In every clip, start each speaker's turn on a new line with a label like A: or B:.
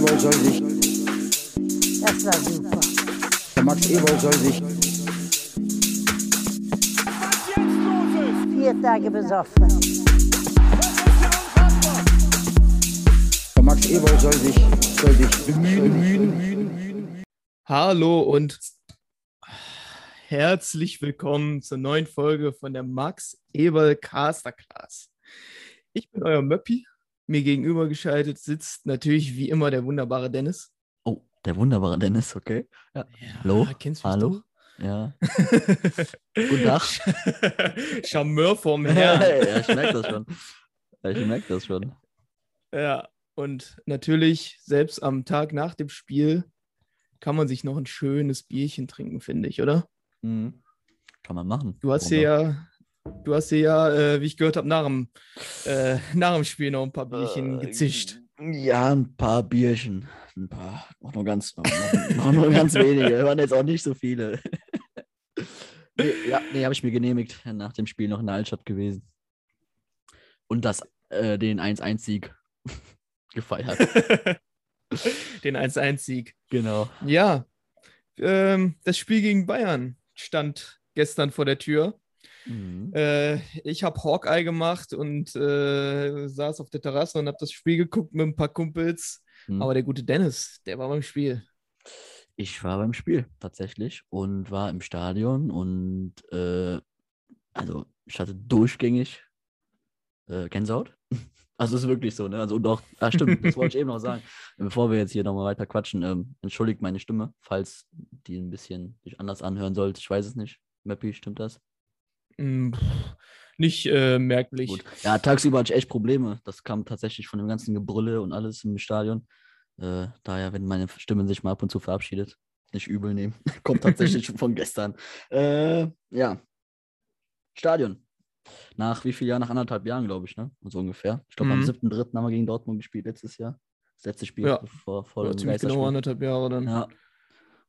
A: Ewald soll sich,
B: Das war super.
A: der Max Ewald soll sich,
B: Vier Tage besoffen.
A: der Max Ewald soll sich, soll sich bemühen,
C: Hallo und herzlich willkommen zur neuen Folge von der Max Eberl Casterclass. Ich bin euer Möppi. Mir gegenüber geschaltet sitzt natürlich wie immer der wunderbare Dennis.
D: Oh, der wunderbare Dennis, okay. Ja. Hallo?
C: Ah, kennst du
D: Hallo?
C: doch?
D: Ja. Guten Tag.
C: Charmeur vom
D: ja,
C: Herrn.
D: ich merke das schon. Ja, Ich merke das schon.
C: Ja, und natürlich, selbst am Tag nach dem Spiel kann man sich noch ein schönes Bierchen trinken, finde ich, oder?
D: Mhm. Kann man machen.
C: Du hast
D: Warum
C: hier ja, du hast hier ja, äh, wie ich gehört habe, nach, dem, äh, nach dem Spiel noch ein paar Bierchen
D: Äh,
C: gezischt.
D: Ja, ein paar Bierchen. Ein paar. Auch nur ganz, noch, noch nur ganz wenige. Waren jetzt auch nicht so viele. nee, ja, nee, habe ich mir genehmigt. Nach dem Spiel noch in der Altstadt gewesen. Und das, äh, den 1-1-Sieg gefeiert.
C: Den 1-1-Sieg.
D: genau.
C: Ja, ähm, das Spiel gegen Bayern stand gestern vor der Tür.
D: Mhm.
C: Äh, ich habe Hawkeye gemacht und äh, saß auf der Terrasse und habe das Spiel geguckt mit ein paar Kumpels.
D: Mhm.
C: Aber der gute Dennis, der war beim Spiel.
D: Ich war beim Spiel tatsächlich und war im Stadion und äh, also ich hatte durchgängig äh, Gänsehaut. Also ist wirklich so, ne? Also auch, ah, stimmt, das wollte ich eben noch sagen. Bevor wir jetzt hier nochmal weiter quatschen, ähm, entschuldigt meine Stimme, falls die ein bisschen sich anders anhören sollte. Ich weiß es nicht. Mappy, stimmt das?
C: Nicht äh, merklich.
D: Gut. Ja, tagsüber hatte ich echt Probleme. Das kam tatsächlich von dem ganzen Gebrülle und alles im Stadion. Äh, daher, wenn meine Stimme sich mal ab und zu verabschiedet, nicht übel nehmen. Kommt tatsächlich schon von gestern. Äh, ja. Stadion. Nach wie viel Jahren? Nach anderthalb Jahren, glaube ich, ne? So ungefähr. Ich glaube, am
C: Mhm.
D: 7.3. haben wir gegen Dortmund gespielt letztes Jahr. Das letzte Spiel
C: Ja.
D: vor, vor
C: Ja,
D: dem
C: ziemlich genau anderthalb Jahre dann.
D: Ja.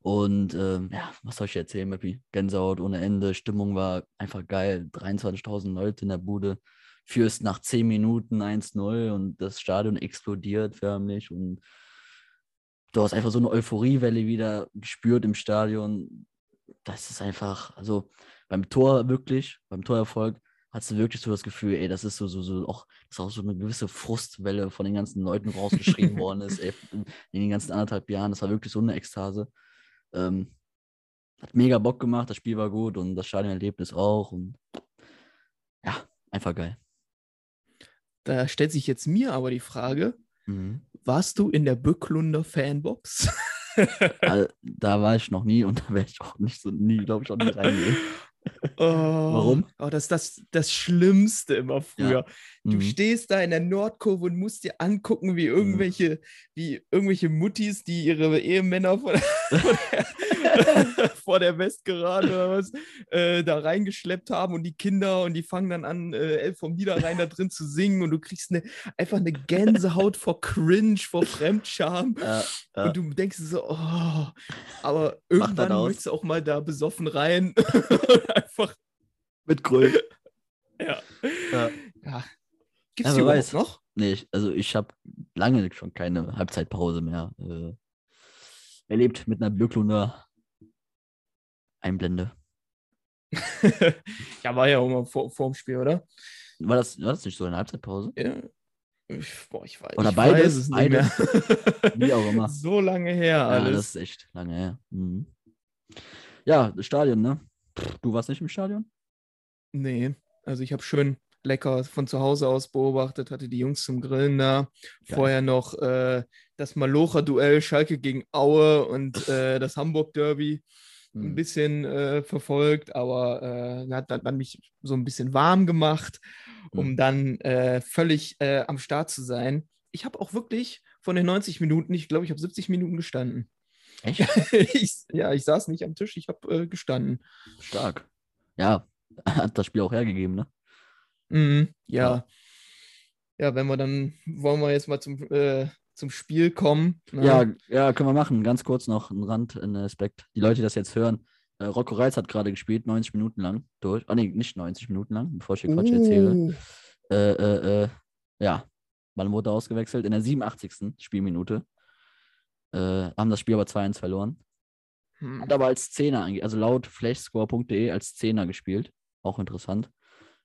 D: Und ähm, ja, was soll ich erzählen, Mappy? Gänsehaut ohne Ende, Stimmung war einfach geil. 23.000 Leute in der Bude. Führst nach 10 Minuten 1-0 und das Stadion explodiert förmlich. Und du hast einfach so eine Euphoriewelle wieder gespürt im Stadion. Das ist einfach, also beim Tor wirklich, beim Torerfolg, hast du wirklich so das Gefühl, ey, das ist so, so, so auch, das ist auch so eine gewisse Frustwelle von den ganzen Leuten rausgeschrieben worden ist, ey, in, in den ganzen anderthalb Jahren. Das war wirklich so eine Ekstase. Ähm, hat mega Bock gemacht, das Spiel war gut und das Stadionerlebnis auch. Und ja, einfach geil.
C: Da stellt sich jetzt mir aber die Frage:
D: Mhm.
C: Warst du in der Bücklunder Fanbox?
D: Da war ich noch nie und da werde ich auch nicht so nie, glaube ich, auch nie reingehen.
C: Oh,
D: Warum?
C: Oh, das ist das, das Schlimmste immer früher. Du
D: Mhm.
C: stehst da in der Nordkurve und musst dir angucken, wie irgendwelche, wie irgendwelche Muttis, die ihre Ehemänner vor der, vor der, vor der Westgerade oder was, äh, da reingeschleppt haben und die Kinder und die fangen dann an, äh, Elf vom Niederrhein da drin zu singen und du kriegst eine, einfach eine Gänsehaut vor Cringe, vor Fremdscham.
D: Ja, ja.
C: Und du denkst so, oh, aber irgendwann möchtest du auch mal da besoffen rein einfach,
D: Mit Grün.
C: ja.
D: Ja.
C: ja. Gibt's
D: Ja,
C: die
D: weiß.
C: noch?
D: Nee, ich, also ich habe lange schon keine Halbzeitpause mehr äh, erlebt mit einer Böcklunder Einblende.
C: ja, war ja auch mal vor, vor dem Spiel, oder?
D: War das, war das nicht so eine Halbzeitpause?
C: Ja. Ich, boah, ich weiß,
D: Oder
C: ich
D: beides,
C: weiß es nicht
D: beides.
C: mehr.
D: Wie auch immer.
C: so lange her
D: Ja,
C: alles.
D: das ist echt lange her. Mhm. Ja, das Stadion, ne? Du warst nicht im Stadion?
C: Nee, also ich habe schön lecker von zu Hause aus beobachtet, hatte die Jungs zum Grillen da.
D: Geil.
C: Vorher noch äh, das Malocher-Duell Schalke gegen Aue und äh, das Hamburg-Derby ein
D: Mhm.
C: bisschen äh, verfolgt, aber äh, hat dann, dann mich so ein bisschen warm gemacht, um
D: Mhm.
C: dann äh, völlig äh, am Start zu sein. Ich habe auch wirklich von den 90 Minuten, ich glaube, ich habe 70 Minuten gestanden.
D: Echt?
C: ich, ja, ich saß nicht am Tisch, ich habe äh, gestanden.
D: Stark. Ja, hat das Spiel auch hergegeben, ne?
C: Mhm, ja.
D: Ja.
C: ja. wenn wir dann, wollen wir jetzt mal zum, äh, zum Spiel kommen. ne?
D: Ja, ja, können wir machen. Ganz kurz noch ein Rand, ein Aspekt. Die Leute, die das jetzt hören, äh, Rocco Reitz hat gerade gespielt, 90 Minuten lang durch. Ah, nee, nicht 90 Minuten lang, bevor ich hier Quatsch erzähle.
C: Uh,
D: Äh, äh, äh, ja, er ausgewechselt? In der 87. Spielminute. Äh, haben das Spiel aber 2-1 verloren.
C: Hm.
D: Hat aber als Zehner, also laut flashscore.de als Zehner gespielt. Auch interessant.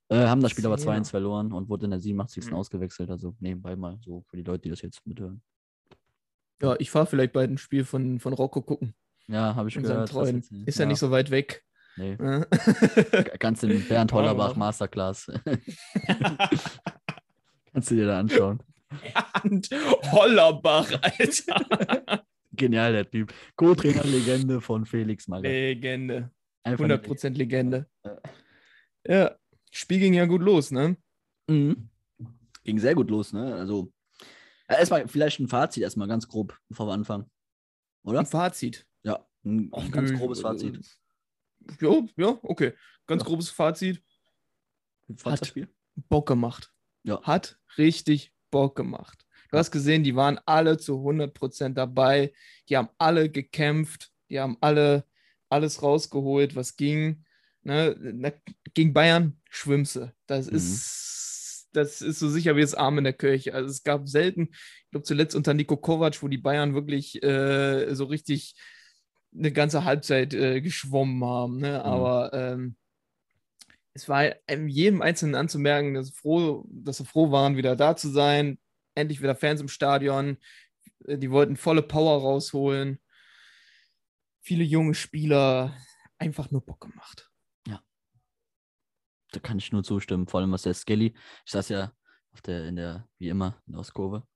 D: Äh, haben das Spiel aber
C: Zehner.
D: 2-1 verloren und wurde in der 87.
C: Hm.
D: ausgewechselt. Also nebenbei mal so für die Leute, die das jetzt mithören.
C: Ja, ich fahre vielleicht bei ein Spiel von, von Rocco gucken.
D: Ja, habe ich
C: In
D: gehört. jetzt-
C: Ist ja. nicht so weit weg.
D: Nee.
C: Ne?
D: Kannst du den Bernd Hollerbach. Masterclass. Kannst du dir da anschauen.
C: Und Hollerbach, Alter.
D: Genial, der Typ. Co-Trainer-Legende von Felix Magath.
C: Legende.
D: Einfach eine
C: 100% Legende.
D: Ja.
C: Spiel ging ja gut los, ne?
D: Mhm. Ging sehr gut los, ne? Also, ja, erstmal vielleicht ein Fazit, erstmal ganz grob, bevor wir anfangen. Oder?
C: Ein Fazit.
D: Ja, ein
C: Ach,
D: ganz
C: nö,
D: grobes Fazit.
C: Ja, ja, okay. Ganz
D: Ja.
C: grobes Fazit.
D: Das Spiel?
C: Bock gemacht.
D: Ja.
C: Hat richtig Bock gemacht. Du hast gesehen, die waren alle zu 100% dabei. Die haben alle gekämpft. Die haben alle alles rausgeholt, was ging. Ne? Gegen Bayern schwimmse. Das
D: Mhm.
C: ist das ist so sicher wie das Arm in der Kirche. Also es gab selten, ich glaube zuletzt unter Nico Kovac, wo die Bayern wirklich äh, so richtig eine ganze Halbzeit äh, geschwommen haben. Ne? Aber ähm, es war jedem Einzelnen anzumerken, dass, sie froh, dass sie froh waren, wieder da zu sein. Endlich wieder Fans im Stadion. Äh, Die wollten volle Power rausholen. Viele junge Spieler. Einfach nur Bock gemacht.
D: Da kann ich nur zustimmen, vor allem was der Skelly. Ich saß ja auf der, in der, wie immer, in der Ostkurve.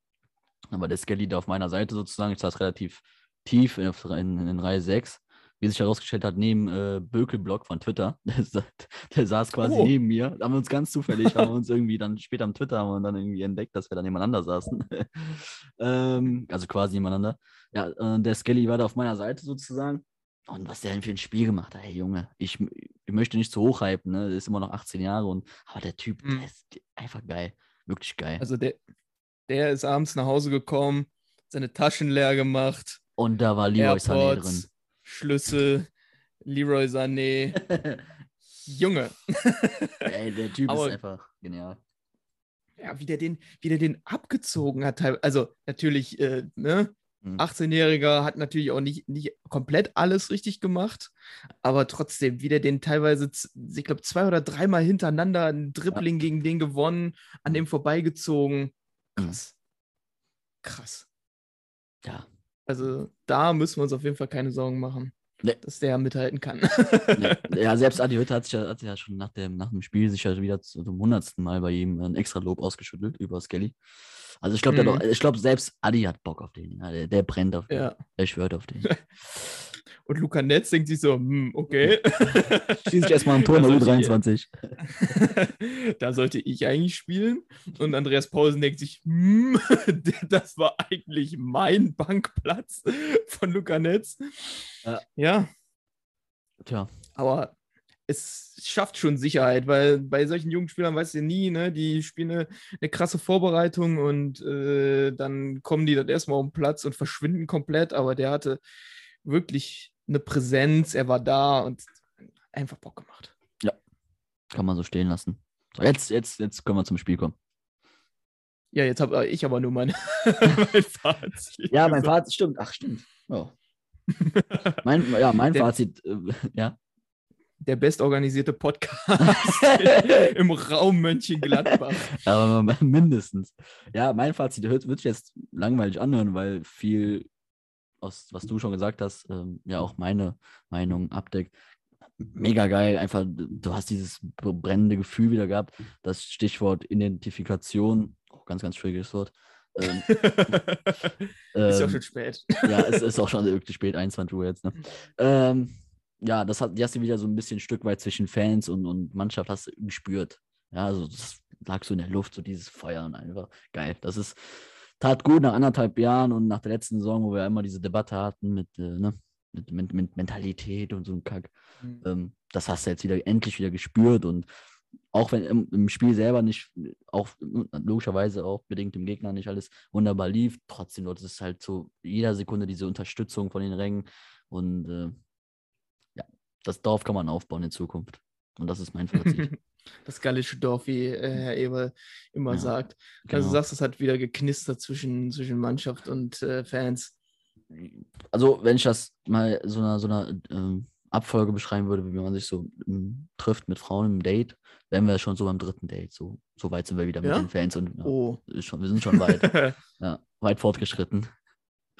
D: Aber der Skelly da auf meiner Seite sozusagen. Ich saß relativ tief in, in, in Reihe 6. Wie sich herausgestellt hat, neben äh, Bökelblock von Twitter. Der, sa- der saß quasi
C: Oh.
D: neben mir. Da haben wir uns ganz zufällig, haben wir uns irgendwie dann später am Twitter haben wir dann irgendwie entdeckt, dass wir dann nebeneinander saßen. ähm, also quasi nebeneinander. Ja, äh, der Skelly war da auf meiner Seite sozusagen. Und was der denn für ein Spiel gemacht hat, hey Junge, ich, ich möchte nicht zu hoch hypen, ne? Der ist immer noch 18 Jahre und aber der Typ,
C: Mhm.
D: der ist einfach geil. Wirklich geil.
C: Also der, der ist abends nach Hause gekommen, seine Taschen leer gemacht,
D: und da war Leroy Sané
C: AirPods, Schlüssel, Leroy Sané. Junge.
D: Ey, der Typ
C: Aber-
D: ist einfach genial.
C: Ja, wie der den, wie der den abgezogen hat. Also natürlich, äh, ne?
D: Mhm.
C: 18-Jähriger hat natürlich auch nicht, nicht komplett alles richtig gemacht, aber trotzdem, wie der den teilweise, ich glaube, zwei oder dreimal hintereinander ein Dribbling gegen den gewonnen, an dem vorbeigezogen.
D: Mhm.
C: Krass. Krass.
D: Ja.
C: Also da müssen wir uns auf jeden Fall keine Sorgen machen,
D: Nee.
C: dass der mithalten kann.
D: Ja, ja, selbst Adi Hütte hat sich ja, hat sich ja schon nach dem, nach dem Spiel sich ja wieder zu- zum hundertsten Mal bei ihm ein extra Lob ausgeschüttelt über Skelly. Also ich glaube,
C: Mhm.
D: ich glaube, selbst Adi hat Bock auf den. Der, der brennt auf den.
C: ja.
D: Der schwört auf den.
C: Und Luca Netz denkt sich so, hm, okay.
D: Schieß ich erstmal ein Tor in der
C: Da sollte ich-
D: U23.
C: da sollte ich eigentlich spielen. Und Andreas Paulsen denkt sich, hm, das war eigentlich mein Bankplatz von Luca Netz.
D: Ja.
C: ja,
D: Tja,
C: aber es schafft schon Sicherheit, weil bei solchen jungen Spielern weißt du nie, ne? Die spielen eine, eine krasse Vorbereitung und äh, dann kommen die dann erstmal auf den Platz und verschwinden komplett. Aber der hatte wirklich eine Präsenz, er war da und einfach Bock gemacht.
D: kann man so stehen lassen. So, jetzt, jetzt, jetzt können wir zum Spiel kommen.
C: Ja, jetzt habe ich aber nur mein, mein Fazit.
D: Ja, mein. Fazit stimmt. Ach, stimmt. Ja. Mein, ja, mein
C: Der-
D: Fazit, äh, ja.
C: Der bestorganisierte Podcast im Raum Mönchengladbach.
D: Aber mindestens. Ja, mein Fazit wird, wird sich jetzt langweilig anhören, weil viel aus, was du schon gesagt hast, ähm, ja auch meine Meinung abdeckt. Mega geil, einfach, du hast dieses brennende Gefühl wieder gehabt. Das Stichwort Identifikation, oh, ganz, ganz schwieriges Wort. Ähm,
C: Ist ja
D: ähm,
C: schon spät.
D: ja, es ist auch schon wirklich spät, 21 Uhr jetzt. Ne? Ähm, ja, das hat, die hast du wieder so ein bisschen ein Stück weit zwischen Fans und, und Mannschaft hast du gespürt. Ja, also das lag so in der Luft, so dieses Feuer und einfach geil. Das ist, tat gut nach anderthalb Jahren und nach der letzten Saison, wo wir immer diese Debatte hatten mit, äh, ne, mit, mit, mit Mentalität und so ein Kack. Ähm, das hast du jetzt wieder endlich wieder gespürt und auch wenn im, im Spiel selber nicht, auch logischerweise auch bedingt dem Gegner nicht alles wunderbar lief, trotzdem dort ist es halt so jeder Sekunde diese Unterstützung von den Rängen und äh, ja, das darauf kann man aufbauen in Zukunft. Und das ist mein Fazit.
C: Das gallische Dorf, wie äh, Herr Eber immer
D: Ja,
C: sagt. Also
D: Genau.
C: du sagst, es hat wieder geknistert zwischen, zwischen Mannschaft und äh, Fans.
D: also wenn ich das mal so einer, so einer ähm, Abfolge beschreiben würde, wie man sich so ähm, trifft mit Frauen im Date, wären wir schon so beim dritten Date. So, so weit sind wir wieder
C: Ja?
D: mit den Fans und ja,
C: Oh.
D: schon, wir sind schon weit, ja, weit fortgeschritten.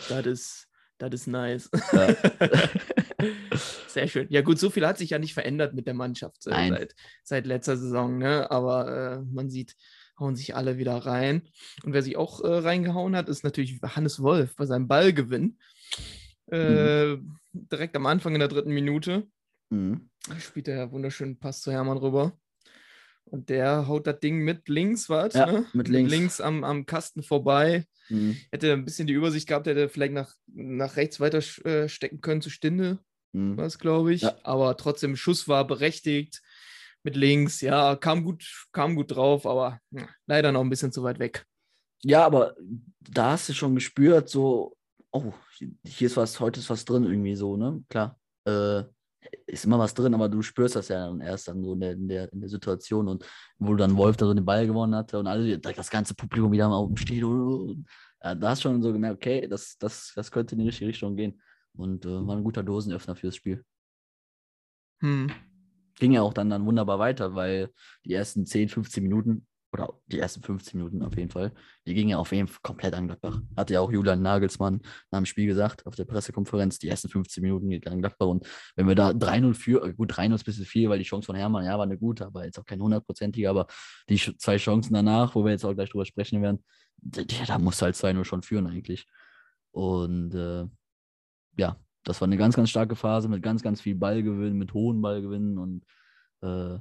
C: Das ist, das ist nice.
D: Ja.
C: Sehr schön. Ja, gut, so viel hat sich ja nicht verändert mit der Mannschaft äh, seit, seit letzter Saison, ne? Aber äh, man sieht, hauen sich alle wieder rein. Und wer sich auch äh, reingehauen hat, ist natürlich Hannes Wolf bei seinem Ballgewinn. Äh, Direkt am Anfang in der dritten Minute
D: Mhm.
C: spielt er wunderschönen Pass zu Hermann rüber. Und der haut das Ding mit links, was?
D: Ja,
C: ne?
D: mit links.
C: am, am Kasten vorbei.
D: Mhm.
C: Hätte ein bisschen die Übersicht gehabt, hätte vielleicht nach, nach rechts weiter äh, stecken können zu Stinde,
D: Mhm.
C: was glaube ich.
D: Ja.
C: Aber trotzdem, Schuss war berechtigt mit links. Ja, kam gut, kam gut drauf, aber ja, leider noch ein bisschen zu weit weg.
D: Ja, aber da hast du schon gespürt, so, oh, hier ist was, heute ist was drin irgendwie so, ne? Klar. Äh, ist immer was drin, aber du spürst das ja dann erst dann so in der, in der, in der Situation und wo dann Wolf da so den Ball gewonnen hatte und alle, das ganze Publikum wieder auf dem Stehen. und- Ja, da hast du schon so gemerkt, okay, das, das, das könnte in die richtige Richtung gehen. Und äh, war ein guter Dosenöffner fürs Spiel.
C: Hm.
D: ging ja auch dann, dann wunderbar weiter, weil die ersten 10, 15 Minuten, oder die ersten 15 Minuten auf jeden Fall, die gingen ja auf jeden Fall komplett an Gladbach. Hatte ja auch Julian Nagelsmann nach dem Spiel gesagt, auf der Pressekonferenz, die ersten 15 Minuten geht an Gladbach. Und wenn wir da 3-0 für, äh, gut, 3-0 ist ein bisschen viel, weil die Chance von Hermann, ja, war eine gute, aber jetzt auch keine hundertprozentige, aber die zwei Chancen danach, wo wir jetzt auch gleich drüber sprechen werden, d- d- da musst du halt 2-0 schon führen eigentlich. Und äh, ja, das war eine ganz, ganz starke Phase mit ganz, ganz viel Ballgewinn, mit hohen Ballgewinnen und äh,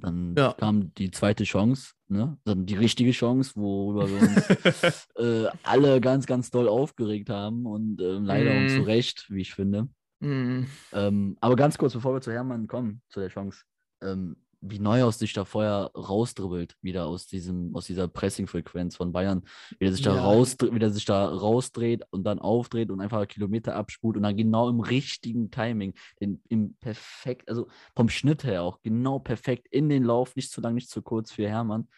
D: dann
C: Ja.
D: kam die zweite Chance, ne? Dann die richtige Chance, worüber wir uns äh, alle ganz, ganz doll aufgeregt haben und ähm, leider und zu
C: Mm.
D: Recht, wie ich finde.
C: Hm.
D: Ähm, aber ganz kurz, bevor wir zu Hermann kommen, zu der Chance, ähm, wie Neuhaus sich da vorher rausdribbelt, wieder aus diesem, aus dieser Pressing-Frequenz von Bayern, wie er sich da
C: Ja.
D: raus, wie er sich da rausdreht und dann aufdreht und einfach Kilometer abspult und dann genau im richtigen Timing, den, im perfekt, also vom Schnitt her auch genau perfekt in den Lauf, nicht zu lang, nicht zu kurz für Hermann.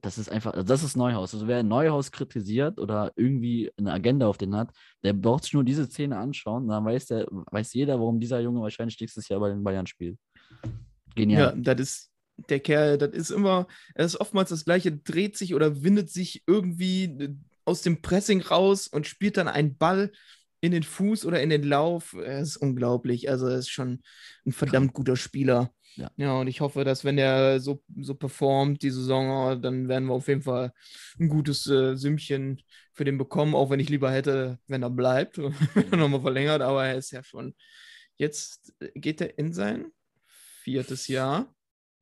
D: Das ist einfach, also das ist Neuhaus. Also wer Neuhaus kritisiert oder irgendwie eine Agenda auf den hat, der braucht sich nur diese Szene anschauen, dann weiß der, weiß jeder, warum dieser Junge wahrscheinlich nächstes Jahr bei den Bayern spielt.
C: Ja,
D: Genial.
C: das ist der Kerl, das ist immer, er ist oftmals das gleiche, dreht sich oder windet sich irgendwie äh, aus dem Pressing raus und spielt dann einen Ball in den Fuß oder in den Lauf. Er ist unglaublich. Also er ist schon ein verdammt guter Spieler.
D: Ja.
C: ja, und ich hoffe, dass wenn er so, so performt die Saison, dann werden wir auf jeden Fall ein gutes äh, Sümmchen für den bekommen, auch wenn ich lieber hätte, wenn er bleibt, wenn er nochmal verlängert, aber er ist ja schon, jetzt äh, geht er in sein viertes Jahr.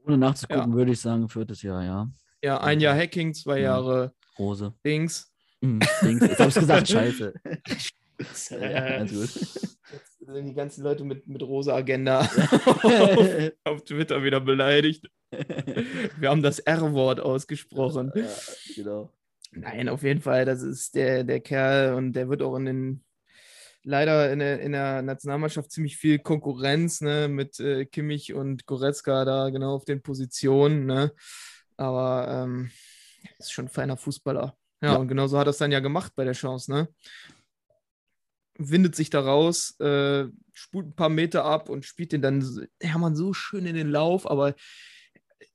D: Ohne nachzugucken, würde ich sagen, viertes Jahr, ja.
C: Ja, ein Jahr Hacking, zwei
D: Mhm.
C: Jahre
D: Rose.
C: Dings.
D: Mhm, Dings. Jetzt hab ich's gesagt, scheiße. ja, alles gut.
C: Jetzt sind die ganzen Leute mit, mit rosa Agenda auf, auf Twitter wieder beleidigt. Wir haben das R-Wort ausgesprochen.
D: ja, genau.
C: Nein, auf jeden Fall, das ist der, der Kerl und der wird auch in den, leider in der, in der Nationalmannschaft ziemlich viel Konkurrenz, ne, mit äh, Kimmich und Goretzka da genau auf den Positionen, ne. Aber ähm, ist schon ein feiner Fußballer. Ja,
D: Ja.
C: und genau so hat er es dann ja gemacht bei der Chance, ne? Windet sich da raus, äh, spult ein paar Meter ab und spielt den dann Hermann so schön in den Lauf, aber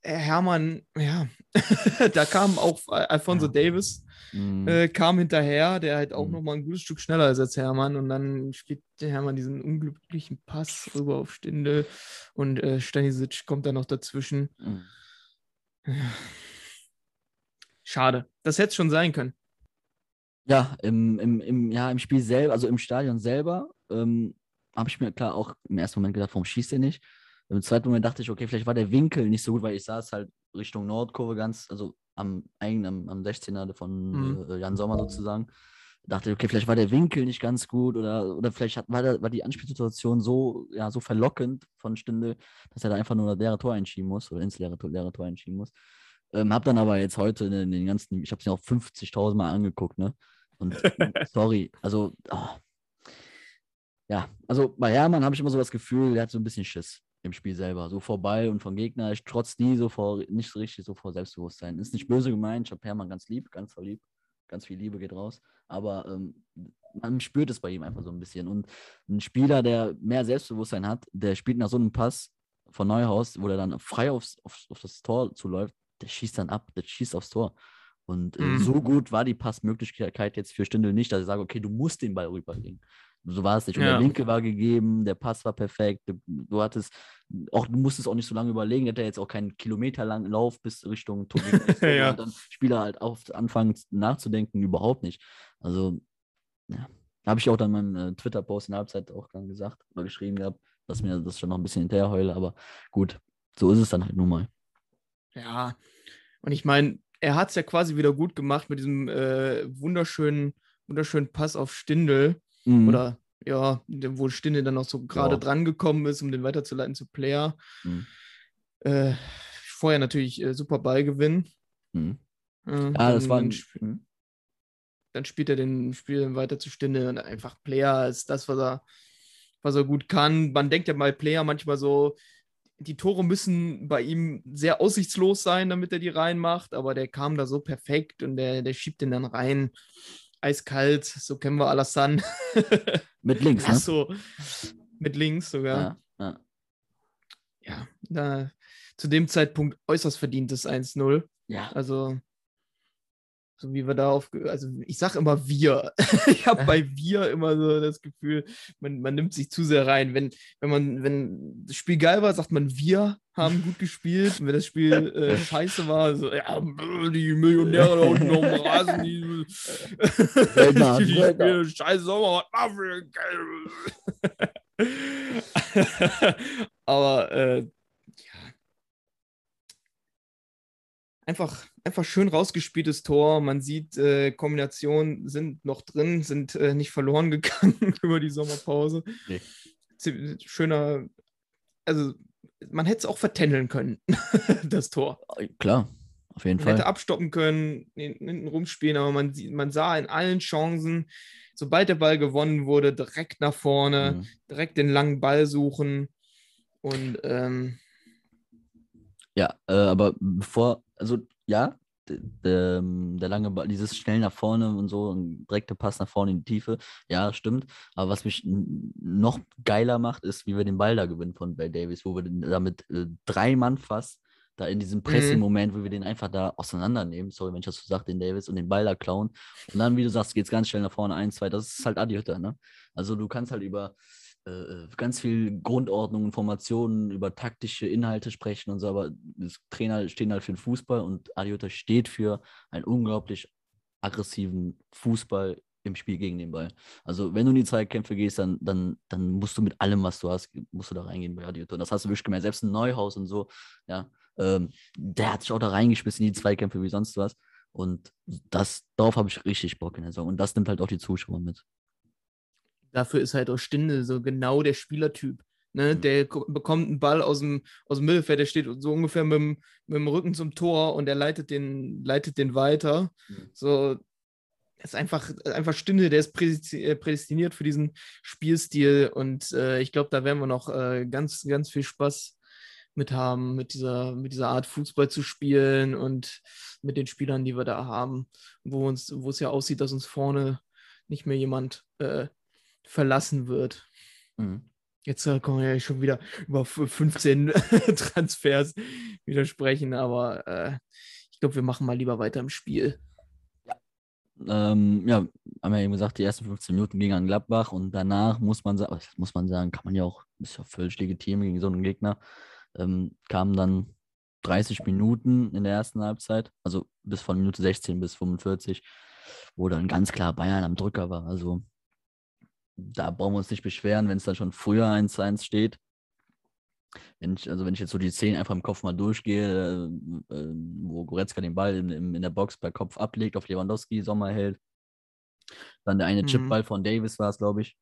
C: Hermann, ja, da kam auch Alfonso
D: Ja.
C: Davis,
D: Mhm.
C: äh, kam hinterher, der halt auch
D: Mhm.
C: noch mal ein gutes Stück schneller ist als Hermann und dann spielt der Hermann diesen unglücklichen Pass rüber auf Stinde und äh, Stanisic kommt dann noch dazwischen.
D: Mhm.
C: Schade, das hätte es schon sein können.
D: Ja, im, im, im, ja, im Spiel selber, also im Stadion selber, ähm, habe ich mir klar auch im ersten Moment gedacht, warum schießt er nicht? Im zweiten Moment dachte ich, okay, vielleicht war der Winkel nicht so gut, weil ich saß halt Richtung Nordkurve ganz, also am eigenen, am, am 16er von
C: Mhm.
D: äh, Jan Sommer sozusagen. Dachte, okay, vielleicht war der Winkel nicht ganz gut oder, oder vielleicht hat, war, der, war die Anspielsituation so, ja, so verlockend von Stinde, dass er da einfach nur das leere Tor einschieben muss oder ins leere, Tor- leere Tor einschieben muss. Ähm, hab dann aber jetzt heute in den ganzen, ich habe es mir auch 50.000 Mal angeguckt, ne? Und sorry, also, ah. ja, also bei Hermann habe ich immer so das Gefühl, der hat so ein bisschen Schiss im Spiel selber, so vor Ball und vom Gegner. Ich trotz nie so vor, nicht so richtig so vor Selbstbewusstsein. Ist nicht böse gemeint, ich habe Hermann ganz lieb, ganz voll lieb. ganz viel Liebe geht raus. Aber ähm, man spürt es bei ihm einfach so ein bisschen. Und ein Spieler, der mehr Selbstbewusstsein hat, der spielt nach so einem Pass von Neuhaus, wo er dann frei aufs, aufs, auf das Tor zuläuft, der schießt dann ab, der schießt aufs Tor. Und äh,
C: Mhm.
D: so gut war die Passmöglichkeit jetzt für Stindl nicht, dass ich sage, okay, du musst den Ball rüberlegen. So war es nicht. Und
C: Ja.
D: der Linke war gegeben, der Pass war perfekt. Du, hattest auch, du musstest auch nicht so lange überlegen, hat ja jetzt auch keinen kilometerlangen Lauf bis Richtung Tor.
C: Ja.
D: Und dann Spieler halt auf anfangen nachzudenken, überhaupt nicht. Also, ja. Habe ich auch dann in meinem äh, Twitter-Post in der Halbzeit auch dann gesagt oder geschrieben gehabt, dass mir das schon noch ein bisschen hinterher heule, aber gut, so ist es dann halt nun mal.
C: Ja, und ich meine, er hat es ja quasi wieder gut gemacht mit diesem äh, wunderschönen, wunderschönen Pass auf Stindel.
D: Mhm.
C: Oder ja, wo Stindel dann noch so gerade
D: Ja.
C: dran gekommen ist, um den weiterzuleiten zu Player.
D: Mhm.
C: Äh, vorher natürlich äh, super Ballgewinn.
D: Mhm.
C: Äh,
D: Ja, das
C: dann-
D: war ein.
C: sp-
D: Mhm.
C: dann spielt er den Spiel weiter zu Stindel und einfach Player ist das, was er, was er gut kann. Man denkt ja mal Player manchmal so, die Tore müssen bei ihm sehr aussichtslos sein, damit er die reinmacht, aber der kam da so perfekt und der, der schiebt den dann rein. Eiskalt, so kennen wir Alassane.
D: Mit links,
C: Ach
D: ne?
C: so, mit links sogar.
D: Ja, ja.
C: Ja, da, zu dem Zeitpunkt äußerst verdientes 1-0.
D: ja.
C: Also, so wie wir da auf, also ich sag immer wir. ich habe bei wir immer so das Gefühl, man, man nimmt sich zu sehr rein. Wenn, wenn man, wenn das Spiel geil war, sagt man, wir haben gut gespielt. Und wenn das Spiel äh, scheiße war, so, ja, die Millionäre da unten auf dem Rasen, die, die
D: Rentner.
C: spielen scheiße Sommer, geil? Aber äh, ja. Einfach, einfach schön rausgespieltes Tor. Man sieht, äh, Kombinationen sind noch drin, sind äh, nicht verloren gegangen über die Sommerpause.
D: Nee.
C: Schöner, also man hätte es auch vertändeln können, das Tor.
D: Klar, auf jeden
C: Man
D: Fall.
C: hätte abstoppen können, hin- hinten rumspielen, aber man, man sah in allen Chancen, sobald der Ball gewonnen wurde, direkt nach vorne,
D: Mhm.
C: direkt den langen Ball suchen. Und ähm,
D: Ja, äh, aber bevor, also ja, der, der lange Ball, dieses schnell nach vorne und so, ein direkter Pass nach vorne in die Tiefe, ja, stimmt. Aber was mich noch geiler macht, ist, wie wir den Ball da gewinnen von Bay Davis, wo wir damit äh, drei Mann fast da in diesem Pressing-Moment, wo wir den einfach da auseinandernehmen, sorry, wenn ich das so sage, den Davis und den Ball da klauen. Und dann, wie du sagst, geht es ganz schnell nach vorne, eins, zwei, das ist halt Adi Hütter, ne? Also du kannst halt über äh, ganz viel Grundordnung, Informationen über taktische Inhalte sprechen und so, aber Trainer stehen halt für den Fußball und Adi Hütter steht für einen unglaublich aggressiven Fußball im Spiel gegen den Ball. Also wenn du in die Zweikämpfe gehst, dann, dann, dann musst du mit allem, was du hast, musst du da reingehen bei Adi Hütter. Und das hast du wirklich gemerkt, selbst ein Neuhaus und so, ja, ähm, der hat sich auch da reingeschmissen in die Zweikämpfe wie sonst was. Und das, darauf habe ich richtig Bock in der Saison. Und das nimmt halt auch die Zuschauer mit.
C: Dafür ist halt auch Stinde so genau der Spielertyp. Ne?
D: Mhm.
C: Der ko- bekommt einen Ball aus dem, aus dem Mittelfeld, der steht so ungefähr mit dem, mit dem Rücken zum Tor und der leitet den, leitet den weiter.
D: Mhm.
C: So, ist einfach, einfach Stinde, der ist äh, prädestiniert für diesen Spielstil und äh, ich glaube, da werden wir noch äh, ganz, ganz viel Spaß mit haben, mit dieser, mit dieser Art Fußball zu spielen und mit den Spielern, die wir da haben, wo uns, wo es ja aussieht, dass uns vorne nicht mehr jemand äh, verlassen wird.
D: Mhm.
C: Jetzt äh, können wir ja schon wieder über f- 15 Transfers widersprechen, aber äh, ich glaube, wir machen mal lieber weiter im Spiel.
D: Ähm, ja, haben wir eben gesagt, die ersten 15 Minuten gingen an Gladbach und danach muss man sagen, muss man sagen, kann man ja auch, ist ja völlig legitim gegen so einen Gegner, ähm, kamen dann 30 Minuten in der ersten Halbzeit, also bis von Minute 16 bis 45, wo dann ganz klar Bayern am Drücker war. Also da brauchen wir uns nicht beschweren, wenn es dann schon früher 1-1 steht. Wenn ich, also wenn ich jetzt so die Szenen einfach im Kopf mal durchgehe, äh, äh, wo Goretzka den Ball in, in, in der Box per Kopf ablegt, auf Lewandowski, Sommer hält. Dann der eine
C: Mhm.
D: Chipball von Davis war es, glaube ich.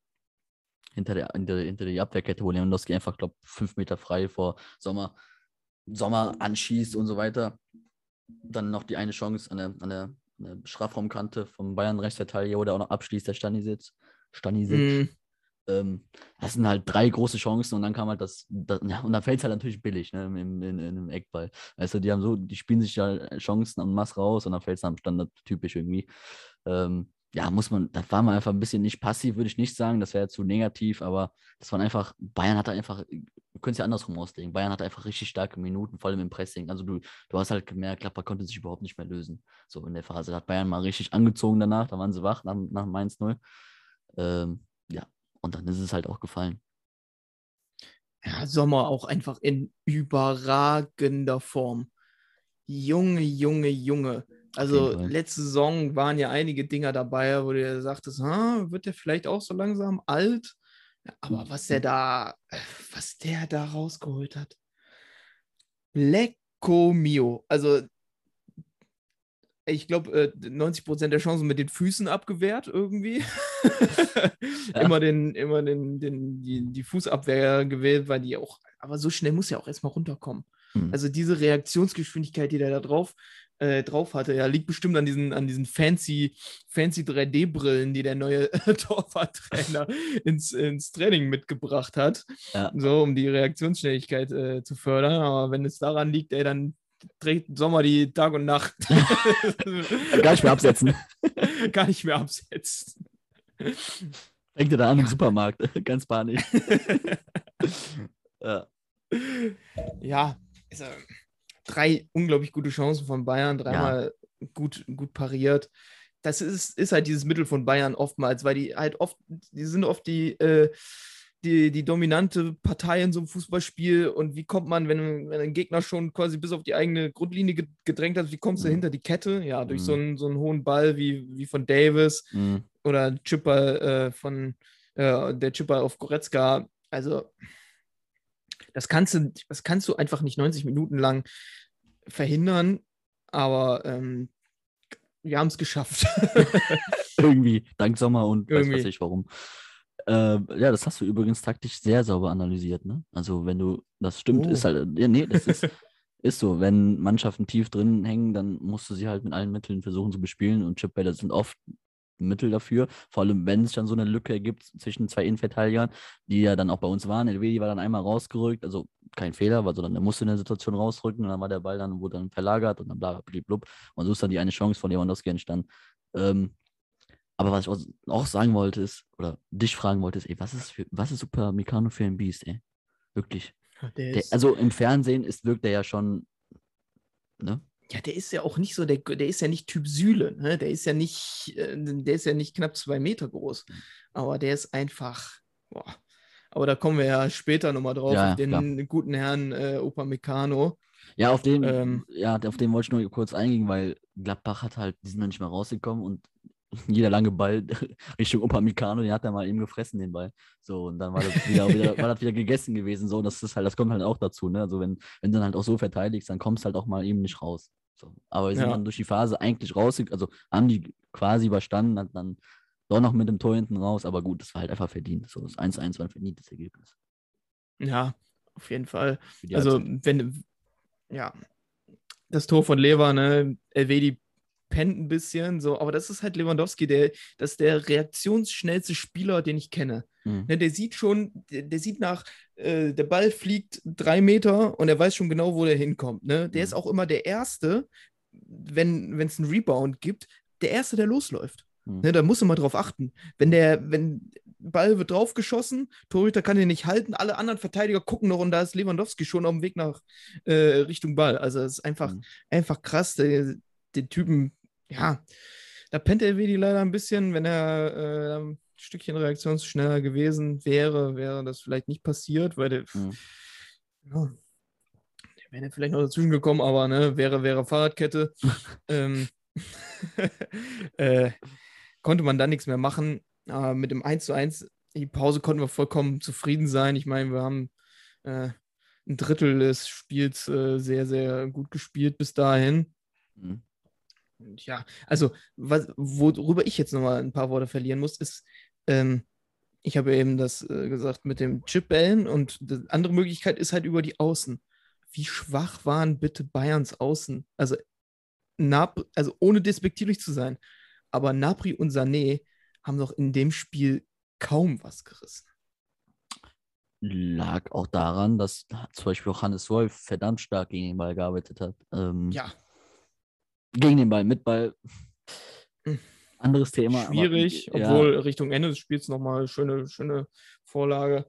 D: Hinter der, hinter, hinter die Abwehrkette, wo Lewandowski einfach, glaube fünf Meter frei vor Sommer, Sommer anschießt und so weiter. Dann noch die eine Chance an der, an der, an der Strafraumkante vom Bayern Rechtsverteidiger, wo der auch noch abschließt, der Stanisic. Stanisic.
C: Mm,
D: ähm, das sind halt drei große Chancen und dann kam halt das, das ja, und dann fällt es halt natürlich billig, ne, im, in, in einem Eckball. Also die haben so, die spielen sich ja Chancen am Mass raus und dann fällt es am Standard typisch irgendwie. Ähm, ja, muss man, da war man einfach ein bisschen nicht passiv, würde ich nicht sagen, das wäre zu negativ, aber das waren einfach, Bayern hatte einfach, du könntest ja andersrum auslegen, Bayern hatte einfach richtig starke Minuten, vor allem im Pressing. Also du, du hast halt gemerkt, Klapper konnte sich überhaupt nicht mehr lösen. So in der Phase. Da hat Bayern mal richtig angezogen danach, da waren sie wach nach, nach Mainz 0. Ähm, ja, und dann ist es halt auch gefallen.
C: Ja, Sommer auch einfach in überragender Form. Junge, Junge, Junge. Also letzte Saison waren ja einige Dinger dabei, wo du sagtest, "Ah, wird der vielleicht auch so langsam alt? Ja, aber was der da, was der da rausgeholt hat. Lecco mio. Also ich glaube, äh, 90% der Chancen mit den Füßen abgewehrt irgendwie. Immer, den, immer den, den, die, die Fußabwehr gewählt, weil die auch, aber so schnell muss ja auch erstmal runterkommen.
D: Mhm.
C: Also diese Reaktionsgeschwindigkeit, die der da drauf, äh, drauf hatte, ja, liegt bestimmt an diesen, an diesen fancy, fancy 3D-Brillen, die der neue Torwarttrainer ins, ins Training mitgebracht hat.
D: Ja.
C: So, um die Reaktionsschnelligkeit äh, zu fördern. Aber wenn es daran liegt, ey, dann trägt Sommer die Tag und Nacht.
D: Gar nicht mehr absetzen.
C: Gar nicht mehr absetzen.
D: Fängt er da an im Supermarkt, ganz panisch. ja.
C: Ja, also, drei unglaublich gute Chancen von Bayern, dreimal gut, gut pariert. Das ist, ist halt dieses Mittel von Bayern oftmals, weil die halt oft, die sind oft die, äh, die, die dominante Partei in so einem Fußballspiel. Und wie kommt man, wenn, wenn ein Gegner schon quasi bis auf die eigene Grundlinie ge- gedrängt hat, wie kommst du
D: Mhm.
C: hinter die Kette? Ja, durch
D: Mhm.
C: so, einen, so einen hohen Ball wie, wie von Davis
D: Mhm.
C: oder Chipper äh, von äh, der Chipper auf Goretzka. Also, das kannst du, das kannst du einfach nicht 90 Minuten lang verhindern, aber ähm, wir haben es geschafft.
D: Irgendwie, dank Sommer und weiß
C: Irgendwie.
D: was ich warum. Äh, ja, das hast du übrigens taktisch sehr sauber analysiert, ne? Also wenn du, das stimmt,
C: Oh.
D: ist halt, ja, nee, das ist, ist so. Wenn Mannschaften tief drin hängen, dann musst du sie halt mit allen Mitteln versuchen zu bespielen und Chipbälle sind oft Mittel dafür, vor allem wenn es dann so eine Lücke ergibt zwischen zwei Innenverteidigern, die ja dann auch bei uns waren. Elvedi war dann einmal rausgerückt, also kein Fehler, weil sondern er musste in der Situation rausrücken und dann war der Ball dann, wurde dann verlagert und dann bla bla blub. Und so ist dann die eine Chance von Lewandowski entstanden. Ähm, aber was ich auch, sagen wollte ist, oder dich fragen wollte, ist, ey, was ist, für, was ist Super Mikano für ein Biest, ey? Wirklich.
C: Der
D: Der,
C: ist,
D: also im Fernsehen ist, wirkt der ja schon, ne?
C: ja, der ist ja auch nicht so, der, der ist ja nicht Typ Sühle, ne? Der ist ja nicht, äh, der ist ja nicht knapp zwei Meter groß. Aber der ist einfach, boah. Aber da kommen wir ja später nochmal drauf,
D: Ja,
C: auf den guten Herrn äh, Upamecano.
D: Ja, auf den,
C: Ähm.
D: ja, auf den wollte ich nur kurz eingehen, weil Gladbach hat halt, die sind noch nicht mehr rausgekommen und jeder lange Ball Richtung Upamecano, den hat er mal eben gefressen, den Ball. So, und dann war das wieder, wieder, war das wieder gegessen gewesen. So, das ist halt, das kommt halt auch dazu, ne? Also wenn, wenn du dann halt auch so verteidigst, dann kommst du halt auch mal eben nicht raus. So. Aber wir sind
C: Ja.
D: dann durch die Phase eigentlich rausgekommen, also haben die quasi überstanden, hat dann doch noch mit dem Tor hinten raus, aber gut, das war halt einfach verdient. So, das 1-1 war ein verdientes Ergebnis.
C: Ja, auf jeden Fall. Also, wenn, ja, das Tor von Lever, ne, Elvedi pennt ein bisschen, so, aber das ist halt Lewandowski, der, das ist der reaktionsschnellste Spieler, den ich kenne.
D: Mhm.
C: Ne, der sieht schon, der, der sieht nach, äh, der Ball fliegt drei Meter und er weiß schon genau, wo der hinkommt. Ne? Der
D: Mhm.
C: ist auch immer der Erste, wenn es einen Rebound gibt, der Erste, der losläuft.
D: Mhm.
C: Ne, da muss man mal drauf achten. Wenn der, wenn Ball wird draufgeschossen, Torhüter kann den nicht halten, alle anderen Verteidiger gucken noch und da ist Lewandowski schon auf dem Weg nach äh, Richtung Ball. Also es ist einfach,
D: Mhm.
C: einfach krass, der, den Typen, ja, da pennt der Vedi leider ein bisschen, wenn er äh, ein Stückchen reaktionsschneller gewesen wäre, wäre das vielleicht nicht passiert, weil der,
D: Mhm.
C: ja, der wäre vielleicht noch dazwischen gekommen, aber ne, wäre, wäre Fahrradkette. ähm, äh, konnte man dann nichts mehr machen. Aber mit dem 1 zu 1, die Pause konnten wir vollkommen zufrieden sein. Ich meine, wir haben äh, ein Drittel des Spiels äh, sehr, sehr gut gespielt bis dahin.
D: Mhm.
C: Und ja, also, was, worüber ich jetzt nochmal ein paar Worte verlieren muss, ist, ähm, ich habe eben das äh, gesagt mit dem Chipbällen und die andere Möglichkeit ist halt über die Außen. Wie schwach waren bitte Bayerns Außen? Also, Nab also ohne despektierlich zu sein, aber Napri und Sané haben doch in dem Spiel kaum was gerissen.
D: lag auch daran, dass zum Beispiel auch Hannes Wolf verdammt stark gegen den Ball gearbeitet hat. Ähm,
C: Ja,
D: Gegen den Ball, mit Ball.
C: Hm.
D: Anderes Thema. aber-
C: schwierig,
D: ja,
C: obwohl Richtung Ende des Spiels nochmal schöne, schöne Vorlage.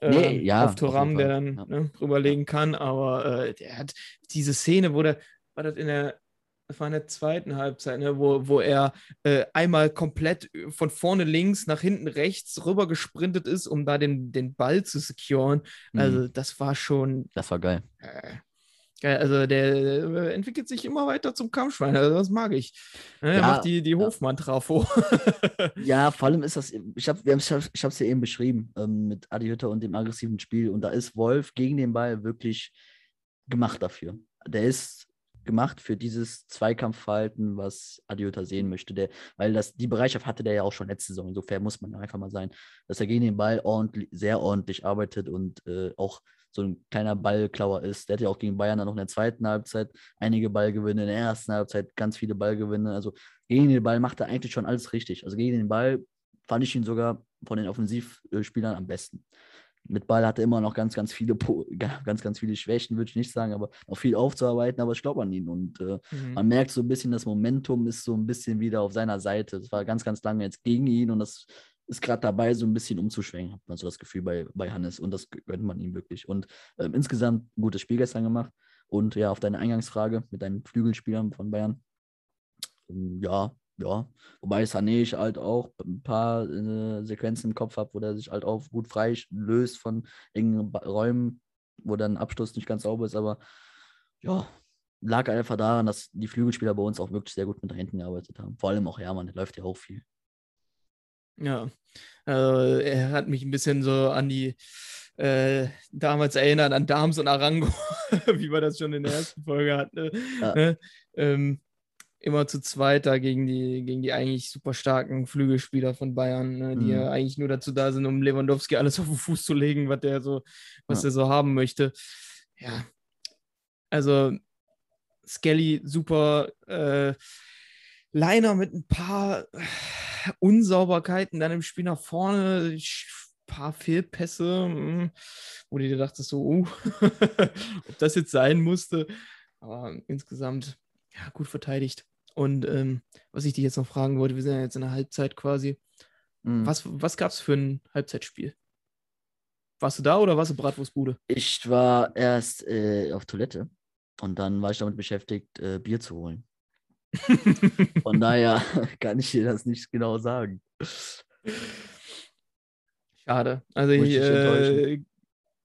D: Nee,
C: ähm,
D: ja,
C: auf Thuram, der dann
D: ja.
C: ne, rüberlegen kann, aber äh, der hat diese Szene, wo der, war das in der, das war in der zweiten Halbzeit, ne, wo, wo er äh, einmal komplett von vorne links nach hinten rechts rüber gesprintet ist, um da den, den Ball zu securen.
D: mhm,
C: Also das war schon
D: das war geil.
C: äh, geil. Also der äh, entwickelt sich immer weiter zum Kampfschwein. Also das mag ich. Er
D: Ja,
C: macht die, die. Hofmann-Trafo.
D: Ja, vor allem ist das, ich habe hab, ich hab's ja eben beschrieben, ähm, mit Adi Hütter und dem aggressiven Spiel. Und da ist Wolf gegen den Ball wirklich gemacht dafür. Der ist gemacht für dieses Zweikampfverhalten, was Adi Hütter sehen möchte. Der, weil das, die Bereitschaft hatte der ja auch schon letzte Saison. Insofern muss man einfach mal sein, dass er gegen den Ball ordentlich, sehr ordentlich arbeitet und äh, auch so ein kleiner Ballklauer ist. Der hat ja auch gegen Bayern dann noch in der zweiten Halbzeit einige Ballgewinne, in der ersten Halbzeit ganz viele Ballgewinne. Also gegen den Ball macht er eigentlich schon alles richtig. Also gegen den Ball fand ich ihn sogar von den Offensivspielern am besten. Mit Ball hatte er immer noch ganz, ganz viele, ganz, ganz viele Schwächen, würde ich nicht sagen, aber noch viel aufzuarbeiten, aber ich glaube an ihn. Und äh,
C: Mhm.
D: man merkt so ein bisschen, das Momentum ist so ein bisschen wieder auf seiner Seite. Es war ganz, ganz lange jetzt gegen ihn und das ist gerade dabei, so ein bisschen umzuschwenken, hat man so das Gefühl bei, bei Hannes. Und das gönnt man ihm wirklich. Und ähm, insgesamt ein gutes Spiel gestern gemacht. Und ja, auf deine Eingangsfrage mit deinen Flügelspielern von Bayern. Ähm, Ja, ja. Wobei Sané ich halt auch ein paar äh, Sequenzen im Kopf habe, wo der sich halt auch gut frei löst von engen Räumen, wo dann Abschluss nicht ganz sauber ist. Aber ja, lag einfach daran, dass die Flügelspieler bei uns auch wirklich sehr gut mit da hinten gearbeitet haben. Vor allem auch Hermann, der läuft ja auch viel.
C: Ja, also er hat mich ein bisschen so an die äh, damals erinnert, an Dams und Arango, wie wir das schon in der ersten Folge hatten.
D: Ja.
C: Ne? Ähm, immer zu zweit da gegen die, gegen die eigentlich super starken Flügelspieler von Bayern, ne? die
D: Mhm.
C: ja eigentlich nur dazu da sind, um Lewandowski alles auf den Fuß zu legen, was der so, was
D: Ja.
C: er so haben möchte. Ja, also Skelly super. Äh, Liner mit ein paar Unsauberkeiten dann im Spiel nach vorne, paar Fehlpässe, mm, wo du dir dachtest, so, uh, ob das jetzt sein musste. Aber insgesamt, ja, gut verteidigt. Und ähm, was ich dich jetzt noch fragen wollte, wir sind ja jetzt in der Halbzeit quasi.
D: Mhm.
C: Was, was gab es für ein Halbzeitspiel? Warst du da oder warst du Bratwurstbude?
D: Ich war erst äh, auf Toilette und dann war ich damit beschäftigt, äh, Bier zu holen. Von daher kann ich dir das nicht genau sagen.
C: Schade. Also ich, äh,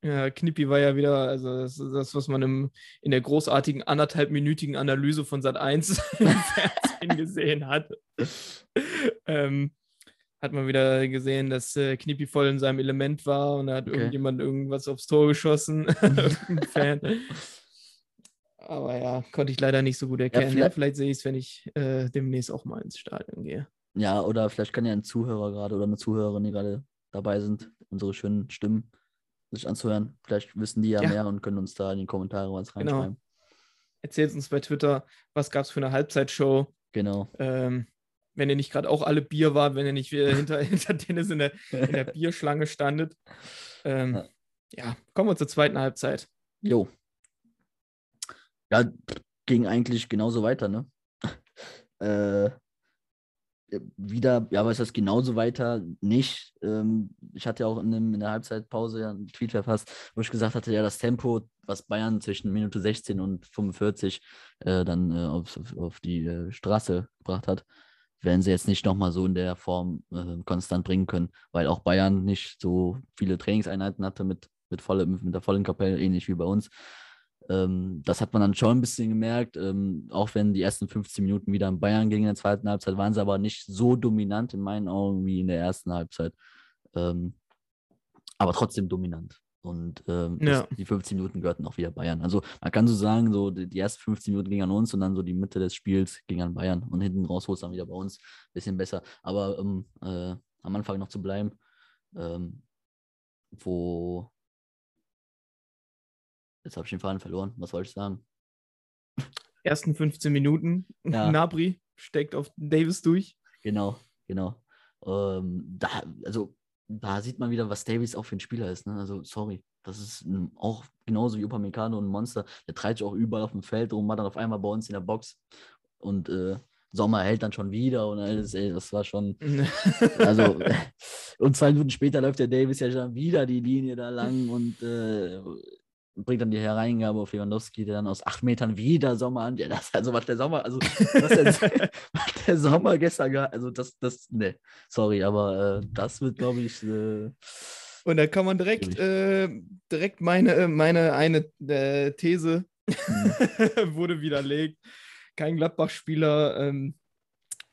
C: ja, Knippi war ja wieder, also das ist das, was man im, in der großartigen anderthalbminütigen Analyse von Sat 1 im Fernsehen gesehen hat. ähm, hat man wieder gesehen, dass äh, Knippi voll in seinem Element war und da hat
D: Okay.
C: irgendjemand irgendwas aufs Tor geschossen, Fan. Aber ja, konnte ich leider nicht so gut erkennen. Ja,
D: vielleicht-
C: vielleicht sehe ich es, wenn ich äh, demnächst auch mal ins Stadion gehe.
D: Ja, oder vielleicht kann ja ein Zuhörer gerade oder eine Zuhörerin, die gerade dabei sind, unsere schönen Stimmen sich anzuhören. Vielleicht wissen die ja,
C: Ja.
D: mehr und können uns da in die Kommentare was
C: Genau.
D: reinschreiben.
C: Erzählt uns bei Twitter, was gab es für eine Halbzeitshow?
D: Genau.
C: Ähm, wenn ihr nicht gerade auch alle Bier wart, wenn ihr nicht äh, hinter, hinter Dennis in der, in der Bierschlange standet. Ähm,
D: Ja.
C: ja, kommen wir zur zweiten Halbzeit.
D: Jo. Ja, ging eigentlich genauso weiter, ne? äh, wieder, ja, was heißt genauso weiter? Nicht. Ähm, ich hatte ja auch in, dem, in der Halbzeitpause ja einen Tweet verfasst, wo ich gesagt hatte, ja, das Tempo, was Bayern zwischen Minute 16 und 45 äh, dann äh, auf, auf, auf die äh, Straße gebracht hat, werden sie jetzt nicht nochmal so in der Form äh, konstant bringen können, weil auch Bayern nicht so viele Trainingseinheiten hatte mit, mit, volle, mit der vollen Kapelle, ähnlich wie bei uns. Ähm, das hat man dann schon ein bisschen gemerkt, ähm, auch wenn die ersten 15 Minuten wieder in Bayern gingen in der zweiten Halbzeit, waren sie aber nicht so dominant in meinen Augen wie in der ersten Halbzeit. Ähm, aber trotzdem dominant. Und ähm, das,
C: Ja.
D: die 15 Minuten gehörten auch wieder Bayern. Also man kann so sagen, so die, die ersten 15 Minuten gingen an uns und dann so die Mitte des Spiels ging an Bayern und hinten raus wurde es dann wieder bei uns. Bisschen besser. Aber um äh, am Anfang noch zu bleiben, ähm, wo Jetzt habe ich den Faden verloren. Was wollte ich sagen?
C: Ersten 15 Minuten.
D: Ja.
C: Nabri steckt auf Davis durch.
D: Genau, genau. Ähm, da, also da sieht man wieder, was Davies auch für ein Spieler ist. Ne? Also, sorry, das ist auch genauso wie Upamecano ein Monster. Der treibt sich auch überall auf dem Feld rum, war dann auf einmal bei uns in der Box und äh, Sommer hält dann schon wieder und alles, ey, das war schon, also, und zwei Minuten später läuft der Davis ja schon wieder die Linie da lang und äh, bringt dann die Hereingabe auf Lewandowski, der dann aus acht Metern wieder Sommer an. Ja, das also was der Sommer, also was der, was der Sommer gestern gehabt, also das, das, ne, sorry, aber äh, das wird, glaube ich. Äh,
C: und da kann man direkt, äh, direkt meine, äh, meine eine äh, These
D: Mhm.
C: wurde widerlegt. Kein Gladbach-Spieler ähm,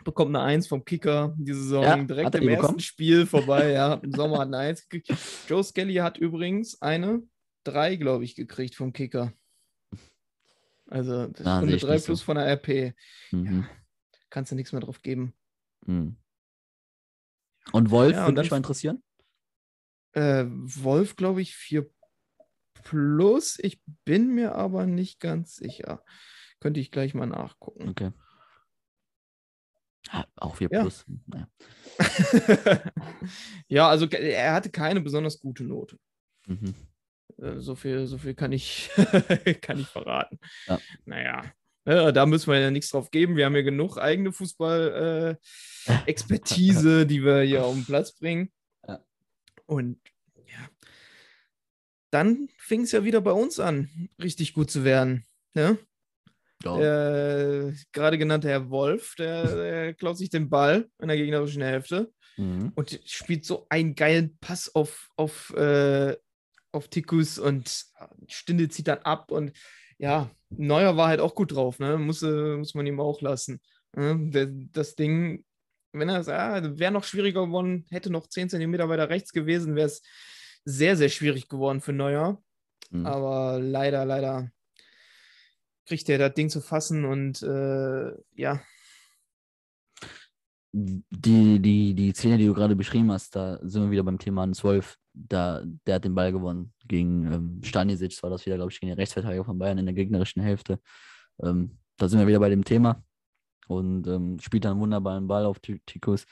C: bekommt eine Eins vom Kicker diese Saison.
D: Ja,
C: direkt im ersten? Spiel vorbei. Ja, im Sommer hat eine Eins gekriegt. Joe Skelly hat übrigens eine drei, glaube ich, gekriegt vom Kicker. Also das
D: Ah, ich
C: 3
D: nicht so.
C: plus von der RP.
D: mhm,
C: Kannst du nichts mehr drauf geben.
D: mhm. Und Wolf
C: Ja,
D: würde mich mal interessieren.
C: Äh, Wolf, glaube ich, 4 plus. Ich bin mir aber nicht ganz sicher. Könnte ich gleich mal nachgucken.
D: Okay. Auch 4
C: Ja.
D: plus. Naja.
C: ja, also er hatte keine besonders gute Note.
D: Mhm.
C: Äh, So viel, so viel kann ich, kann ich verraten.
D: Ja.
C: Naja, ja, da müssen wir ja nichts drauf geben. Wir haben ja genug eigene Fußball-Expertise, die wir hier auf den Platz bringen.
D: Ja.
C: Und ja, dann fing es ja wieder bei uns an, richtig gut zu werden. Ne?
D: Ja.
C: Der gerade genannte Herr Wolf, der, der klaut sich den Ball in der gegnerischen Hälfte
D: Mhm.
C: und spielt so einen geilen Pass auf, auf, äh, auf Tikus und Stinde zieht dann ab und ja, Neuer war halt auch gut drauf, ne? Muss, äh, muss man ihm auch lassen. Ne? Das Ding, wenn er ah, wäre noch schwieriger geworden, hätte noch 10 Zentimeter weiter rechts gewesen, wäre es sehr, sehr schwierig geworden für Neuer.
D: Mhm.
C: Aber leider, leider kriegt er das Ding zu fassen und äh, ja,
D: Die, die, die Szene, die du gerade beschrieben hast, da sind wir wieder beim Thema an 12. Da, der hat den Ball gewonnen. Gegen ähm, Stanisic war das wieder, glaube ich, gegen den Rechtsverteidiger von Bayern in der gegnerischen Hälfte. Ähm, da sind wir wieder bei dem Thema. Und ähm, spielt dann einen wunderbaren Ball auf Ti- Tikus.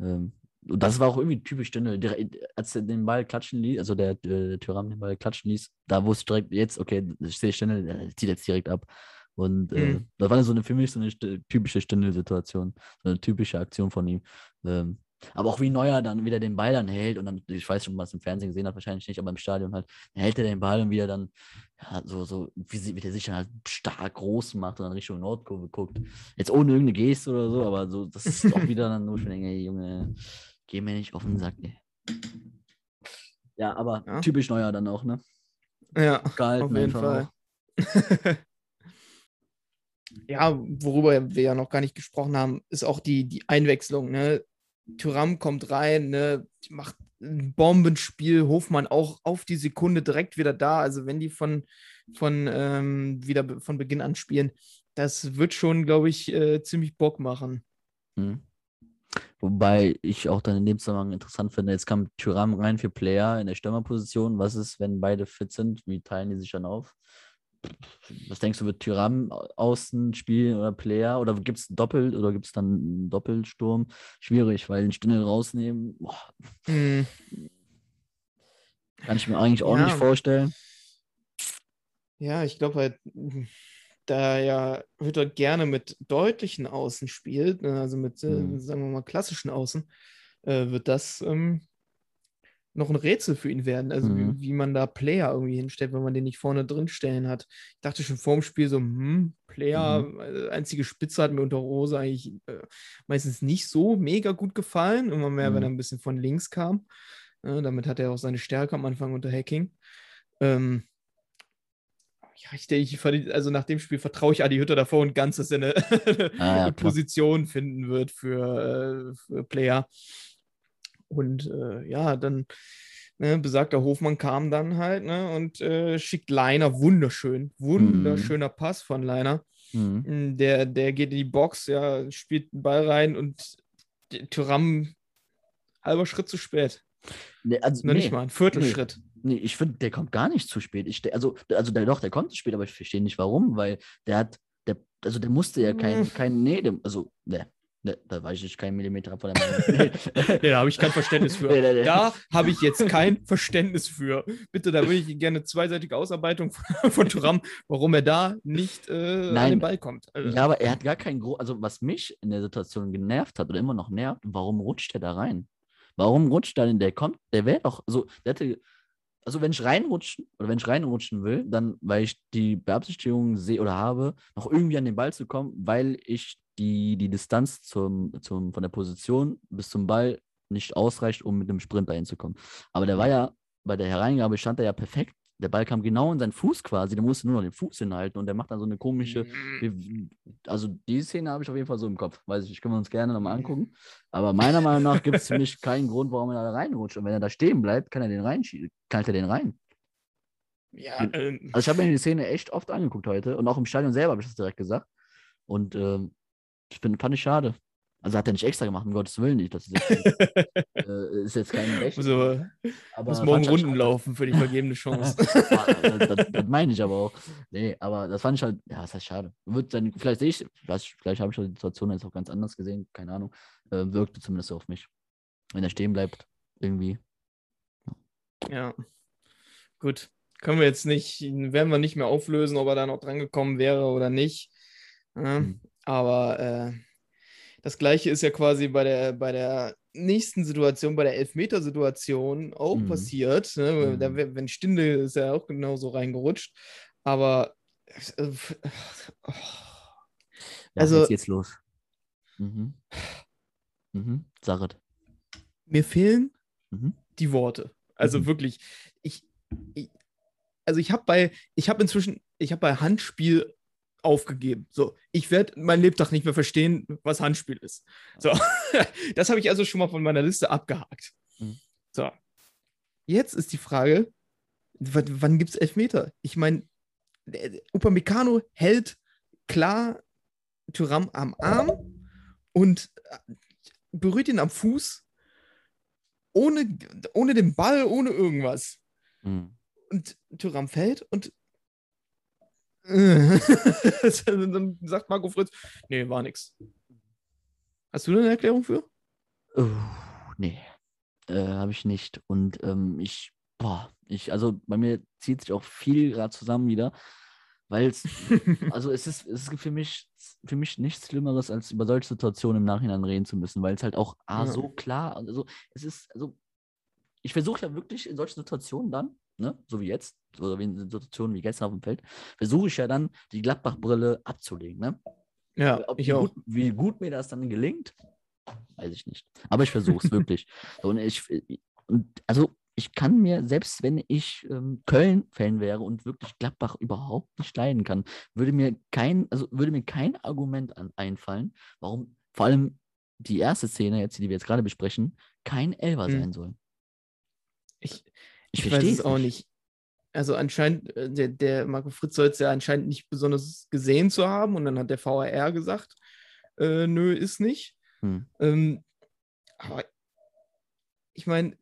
D: Ähm, und das war auch irgendwie typisch Stindl. Als er den Ball klatschen ließ, also der, der Tyrann den Ball klatschen ließ, da wusste ich direkt jetzt, okay, ich sehe Stindl, der zieht jetzt direkt ab. Und äh,
C: Mhm.
D: das war so eine, für mich so eine typische Stindl-Situation so eine typische Aktion von ihm. Ähm, aber auch wie Neuer dann wieder den Ball dann hält und dann, ich weiß schon, was im Fernsehen gesehen hat, wahrscheinlich nicht, aber im Stadion halt, hält er den Ball und wie er dann, ja, so, so, wie, wie der sich dann halt stark groß macht und dann Richtung Nordkurve guckt. Jetzt ohne irgendeine Geste oder so, aber so, das ist auch wieder dann nur schon, ey, Junge, geh mir nicht auf den Sack, ey. Ja, aber
C: Ja.
D: typisch Neuer dann auch, ne?
C: ja.
D: Gehalten
C: Auf jeden Fall. ja, worüber wir ja noch gar nicht gesprochen haben, ist auch die, die Einwechslung. Ne? Thuram kommt rein, ne? macht ein Bombenspiel, Hofmann auch auf die Sekunde direkt wieder da. Also wenn die von, von ähm, wieder von Beginn an spielen, das wird schon, glaube ich, äh, ziemlich Bock machen.
D: Mhm. Wobei ich auch dann in dem Zusammenhang interessant finde, jetzt kam Tyram rein für Player in der Stürmerposition. Was ist, wenn beide fit sind? Wie teilen die sich dann auf? Was denkst du, wird Tyram au- außen spielen oder Player? Oder gibt es doppelt oder gibt es dann einen Doppelsturm? Schwierig, weil den Stindel rausnehmen, boah,
C: Hm,
D: kann ich mir eigentlich auch nicht
C: Ja.
D: vorstellen.
C: Ja, ich glaube halt, da ja Hütter gerne mit deutlichen Außen spielt, ne, also mit,
D: Mhm.
C: sagen wir mal, klassischen Außen, äh, wird das ähm, noch ein Rätsel für ihn werden. Also
D: Mhm.
C: wie, wie man da Player irgendwie hinstellt, wenn man den nicht vorne drin stellen hat. Ich dachte schon vorm Spiel so, hm, Player, äh, einzige Spitze hat mir unter Rose eigentlich äh, meistens nicht so mega gut gefallen. Immer mehr, wenn
D: Mhm.
C: er ein bisschen von links kam. Äh, damit hat er auch seine Stärke am Anfang unter Hacking. Ähm, ja, ich denke, also nach dem Spiel vertraue ich Adi Hütter davor und ganz, dass er eine,
D: Ah, ja.
C: Position finden wird für, äh, für Player. Und äh, ja, dann ne, besagter Hofmann kam dann halt ne, und äh, schickt Leiner wunderschön, wunderschöner Pass von Leiner.
D: Mhm.
C: Mm, Der, der geht in die Box, ja, spielt den Ball rein und Tyram halber Schritt zu spät.
D: Nee, also,
C: Noch
D: nee.
C: nicht mal, ein Viertelschritt.
D: Nee, ich finde, der kommt gar nicht zu spät. Ich, also, also der, doch, der kommt zu spät, aber ich verstehe nicht warum, weil der hat, der, also der musste ja kein,
C: Mm.
D: kein nee, der, also, ne, Ne, da weiche ich keinen Millimeter ab von der Meinung.
C: Nee, da habe ich kein Verständnis für.
D: Nee, nee.
C: Da habe ich jetzt kein Verständnis für. Bitte, da würde ich gerne zweiseitige Ausarbeitung von, von Thuram, warum er da nicht äh, an den Ball kommt. Also,
D: Ja, aber er hat gar keinen Gro Also, was mich in der Situation genervt hat oder immer noch nervt, warum rutscht er da rein? Warum rutscht er denn? Der kommt, der wäre doch, also, der hätte, also, wenn ich reinrutschen oder wenn ich reinrutschen will, dann, weil ich die Beabsichtigung sehe oder habe, noch irgendwie an den Ball zu kommen, weil ich die, die Distanz zum, zum, von der Position bis zum Ball nicht ausreicht, um mit dem Sprint dahin zu kommen. Aber der war ja, bei der Hereingabe stand er ja perfekt. Der Ball kam genau in seinen Fuß quasi, der musste nur noch den Fuß hinhalten und der macht dann so eine komische, wie- also die Szene habe ich auf jeden Fall so im Kopf. Weiß ich, nicht, können wir uns gerne nochmal angucken. Aber meiner Meinung nach gibt es für mich keinen Grund, warum er da reinrutscht. Und wenn er da stehen bleibt, kann er den reinschieben. Kann er den rein.
C: ja, ähm,
D: Also ich habe mir die Szene echt oft angeguckt heute und auch im Stadion selber habe ich das direkt gesagt. Und ähm, ich bin, fand ich schade. Also hat er nicht extra gemacht, um Gottes Willen nicht. Das ist jetzt, äh, ist jetzt kein Recht.
C: also,
D: aber
C: muss morgen
D: halt
C: Runden
D: schade.
C: laufen für die vergebene Chance.
D: Das, das, das meine ich aber auch. Nee, aber das fand ich halt, ja, das heißt schade. Wird dann, vielleicht sehe ich, vielleicht, vielleicht habe ich die Situation jetzt auch ganz anders gesehen, keine Ahnung. Äh, wirkte zumindest so auf mich. Wenn er stehen bleibt, irgendwie.
C: Ja. Gut. Können wir jetzt nicht, werden wir nicht mehr auflösen, ob er da noch dran gekommen wäre oder nicht. Ja,
D: Mhm.
C: Aber äh, das gleiche ist ja quasi bei der, bei der nächsten Situation, bei der Elfmetersituation auch
D: Mhm.
C: passiert. Ne?
D: Mhm.
C: Da, wenn Stinde ist er auch genauso reingerutscht. Aber äh, oh,
D: Ja,
C: Also-
D: jetzt los. Mhm. Mhm. Sarit.
C: mir fehlen
D: Mhm.
C: die Worte. Also
D: Mhm.
C: wirklich, ich, ich also ich habe bei, ich habe inzwischen, ich habe bei Handspiel aufgegeben. So, ich werde mein Lebtag nicht mehr verstehen, was Handspiel ist. So, das habe ich also schon mal von meiner Liste abgehakt.
D: Mhm.
C: So, jetzt ist die Frage, wann gibt es Elfmeter? Ich meine, Upamecano hält klar Thuram am Arm und äh, berührt ihn am Fuß ohne, ohne den Ball, ohne irgendwas.
D: Mhm.
C: Und Thuram fällt und dann sagt Marco Fritz, nee, war nix. Hast du da eine Erklärung für?
D: Uh, nee, äh, habe ich nicht. Und ähm, ich, boah, ich, also bei mir zieht sich auch viel gerade zusammen wieder, weil es, also es ist, es ist für mich, für mich nichts Schlimmeres, als über solche Situationen im Nachhinein reden zu müssen, weil es halt auch ah,
C: Ja.
D: so klar, also es ist, also ich versuche ja wirklich in solchen Situationen dann, ne, so wie jetzt, oder wie in Situationen wie gestern auf dem Feld, versuche ich ja dann die Gladbach-Brille abzulegen, ne?
C: Ja,
D: Ob,
C: ich
D: wie,
C: auch.
D: Gut, wie gut mir das dann gelingt, weiß ich nicht. Aber ich versuche es wirklich. Und ich, und also ich kann mir, selbst wenn ich ähm, Köln-Fan wäre und wirklich Gladbach überhaupt nicht leiden kann, würde mir kein, also würde mir kein Argument an, einfallen, warum vor allem die erste Szene, jetzt, die wir jetzt gerade besprechen, kein Elfer
C: Hm.
D: sein soll.
C: Ich,
D: Ich,
C: ich weiß
D: verstehe
C: es auch nicht. Also anscheinend, äh, der, der Marco Fritz soll es ja anscheinend nicht besonders gesehen zu haben und dann hat der VAR gesagt, äh, nö, ist nicht.
D: Hm.
C: Ähm, aber ich meine,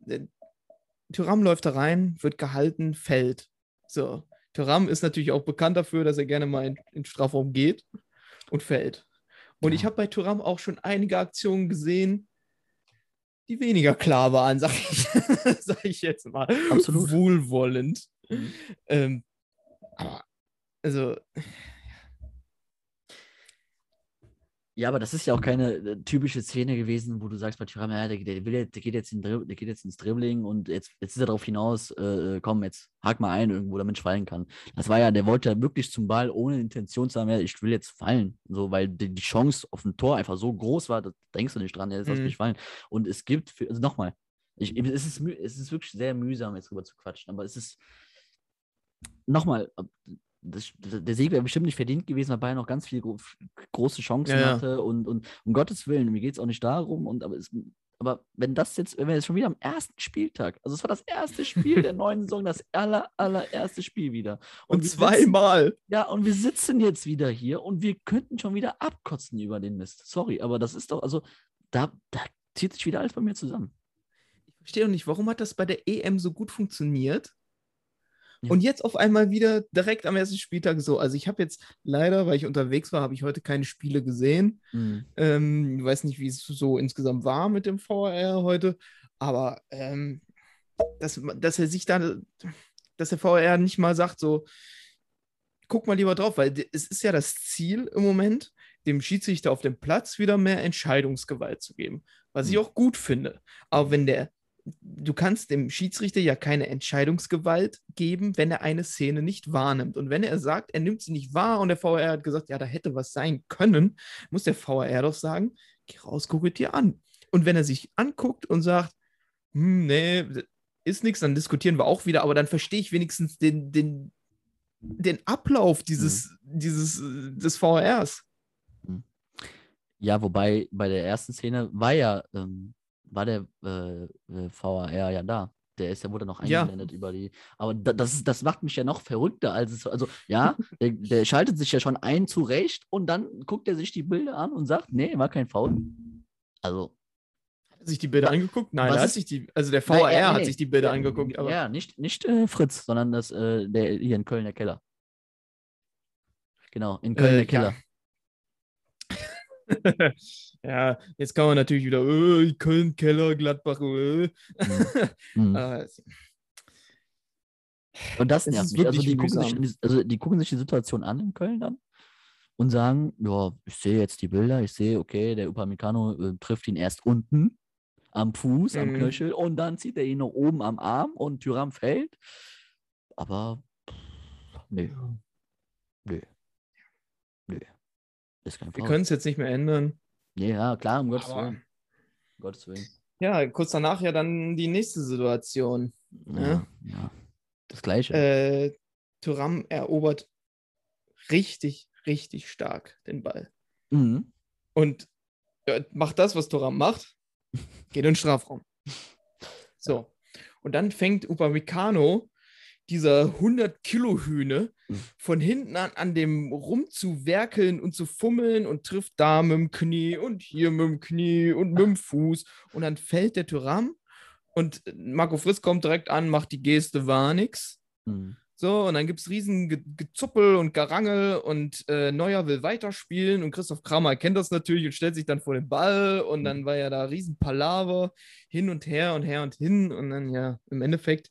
C: Tyram läuft da rein, wird gehalten, fällt. So. Tyram ist natürlich auch bekannt dafür, dass er gerne mal in, in Strafraum geht und fällt. Und ich
D: Ja.
C: habe bei Tyram auch schon einige Aktionen gesehen, die weniger klar waren, sag ich, sag ich jetzt mal.
D: Absolut.
C: Wohlwollend.
D: Mhm.
C: Ähm, aber, also,
D: Ja, aber das ist ja auch keine äh, typische Szene gewesen, wo du sagst bei Thuram, ja, der, der, will jetzt, der, geht jetzt in, der geht jetzt ins Dribbling und jetzt, jetzt ist er darauf hinaus, äh, komm, jetzt hak mal ein irgendwo, damit ich fallen kann. Das war ja, der wollte ja wirklich zum Ball, ohne Intention zu haben, ja, ich will jetzt fallen. So, weil die, die Chance auf ein Tor einfach so groß war, da denkst du nicht dran, jetzt lass
C: Mhm.
D: mich fallen. Und es gibt, für, also nochmal, ich, es, ist, es ist wirklich sehr mühsam, jetzt drüber zu quatschen, aber es ist, nochmal, das, der Sieg wäre bestimmt nicht verdient gewesen, weil Bayern noch ganz viele gro große Chancen
C: Ja,
D: hatte und, und um Gottes Willen, mir geht es auch nicht darum, und, aber, es, aber wenn das jetzt, wenn wir jetzt schon wieder am ersten Spieltag, also es war das erste Spiel der neuen Saison, das aller, allererste Spiel wieder.
C: und
D: sitzen-
C: zweimal.
D: Ja, und wir sitzen jetzt wieder hier und wir könnten schon wieder abkotzen über den Mist. Sorry, aber das ist doch, also, da, da zieht sich wieder alles bei mir zusammen.
C: Ich verstehe auch nicht, warum hat das bei der EM so gut funktioniert
D: Ja.
C: Und jetzt auf einmal wieder direkt am ersten Spieltag so. Also ich habe jetzt leider, weil ich unterwegs war, habe ich heute keine Spiele gesehen.
D: Mhm.
C: Ähm, ich weiß nicht, wie es so insgesamt war mit dem VR heute, aber ähm, dass, dass er sich da, dass der VR nicht mal sagt, so, guck mal lieber drauf, weil es ist ja das Ziel im Moment, dem Schiedsrichter auf dem Platz wieder mehr Entscheidungsgewalt zu geben, was ich
D: Mhm.
C: auch gut finde. Aber wenn der, du kannst dem Schiedsrichter ja keine Entscheidungsgewalt geben, wenn er eine Szene nicht wahrnimmt. Und wenn er sagt, er nimmt sie nicht wahr und der VR hat gesagt, ja, da hätte was sein können, muss der VR doch sagen, geh raus, guck es dir an. Und wenn er sich anguckt und sagt, hm, nee, ist nichts, dann diskutieren wir auch wieder, aber dann verstehe ich wenigstens den, den, den Ablauf dieses, dieses, äh, des VRs.
D: Ja, wobei bei der ersten Szene war ja, ähm, war der äh, äh, VAR ja da. Der ist, der wurde noch
C: Ja.
D: eingeblendet über die. Aber da, das, das macht mich ja noch verrückter, als es. Also, ja, der, der schaltet sich ja schon ein zurecht und dann guckt er sich die Bilder an und sagt, nee, war kein Foul. Also,
C: Hat er sich die Bilder
D: Wa-
C: angeguckt? Nein,
D: was
C: hat sich die, also der VR
D: er-
C: hat
D: nee,
C: sich die Bilder
D: ja,
C: angeguckt. Aber
D: ja, nicht, nicht äh, Fritz, sondern das, äh, der hier in Köln der Keller. Genau, in Köln
C: Äh,
D: der Keller.
C: ja, jetzt kann man natürlich wieder, äh, Köln, Keller, Gladbach, äh.
D: Mhm.
C: äh,
D: Und das nervt
C: ist
D: mich. Also die, gucken sich, die- also die gucken sich die Situation an in Köln dann und sagen, ja, ich sehe jetzt die Bilder, ich sehe, okay, der Upamecano äh, trifft ihn erst unten am Fuß, am
C: Mhm.
D: Knöchel und dann zieht er ihn noch oben am Arm und Tyram fällt. Aber pff, nö. Nö. Nö. Ist kein
C: wir können es jetzt nicht mehr ändern.
D: Ja, klar, um Gottes
C: Aber
D: Willen. Um Gottes Willen.
C: ja, kurz danach ja dann die nächste Situation.
D: Ja,
C: Ja.
D: ja. Das Gleiche.
C: Äh, Thuram erobert richtig, richtig stark den Ball.
D: mhm.
C: Und äh, macht das, was Thuram macht, geht in den Strafraum. So. Und dann fängt Upamecano, dieser 100-Kilo-Hühne,
D: Mhm.
C: von hinten an, an dem rumzuwerkeln und zu fummeln und trifft da mit dem Knie und hier mit dem Knie und mit dem Fuß. Und dann fällt der Thuram und Marco Friss kommt direkt an, macht die Geste, war nix.
D: Mhm.
C: So, und dann gibt es riesen Ge Gezuppel und Gerangel und äh, Neuer will weiterspielen und Christoph Kramer erkennt das natürlich und stellt sich dann vor den Ball und dann war ja da riesen Palaver hin und her und her und hin und dann ja im Endeffekt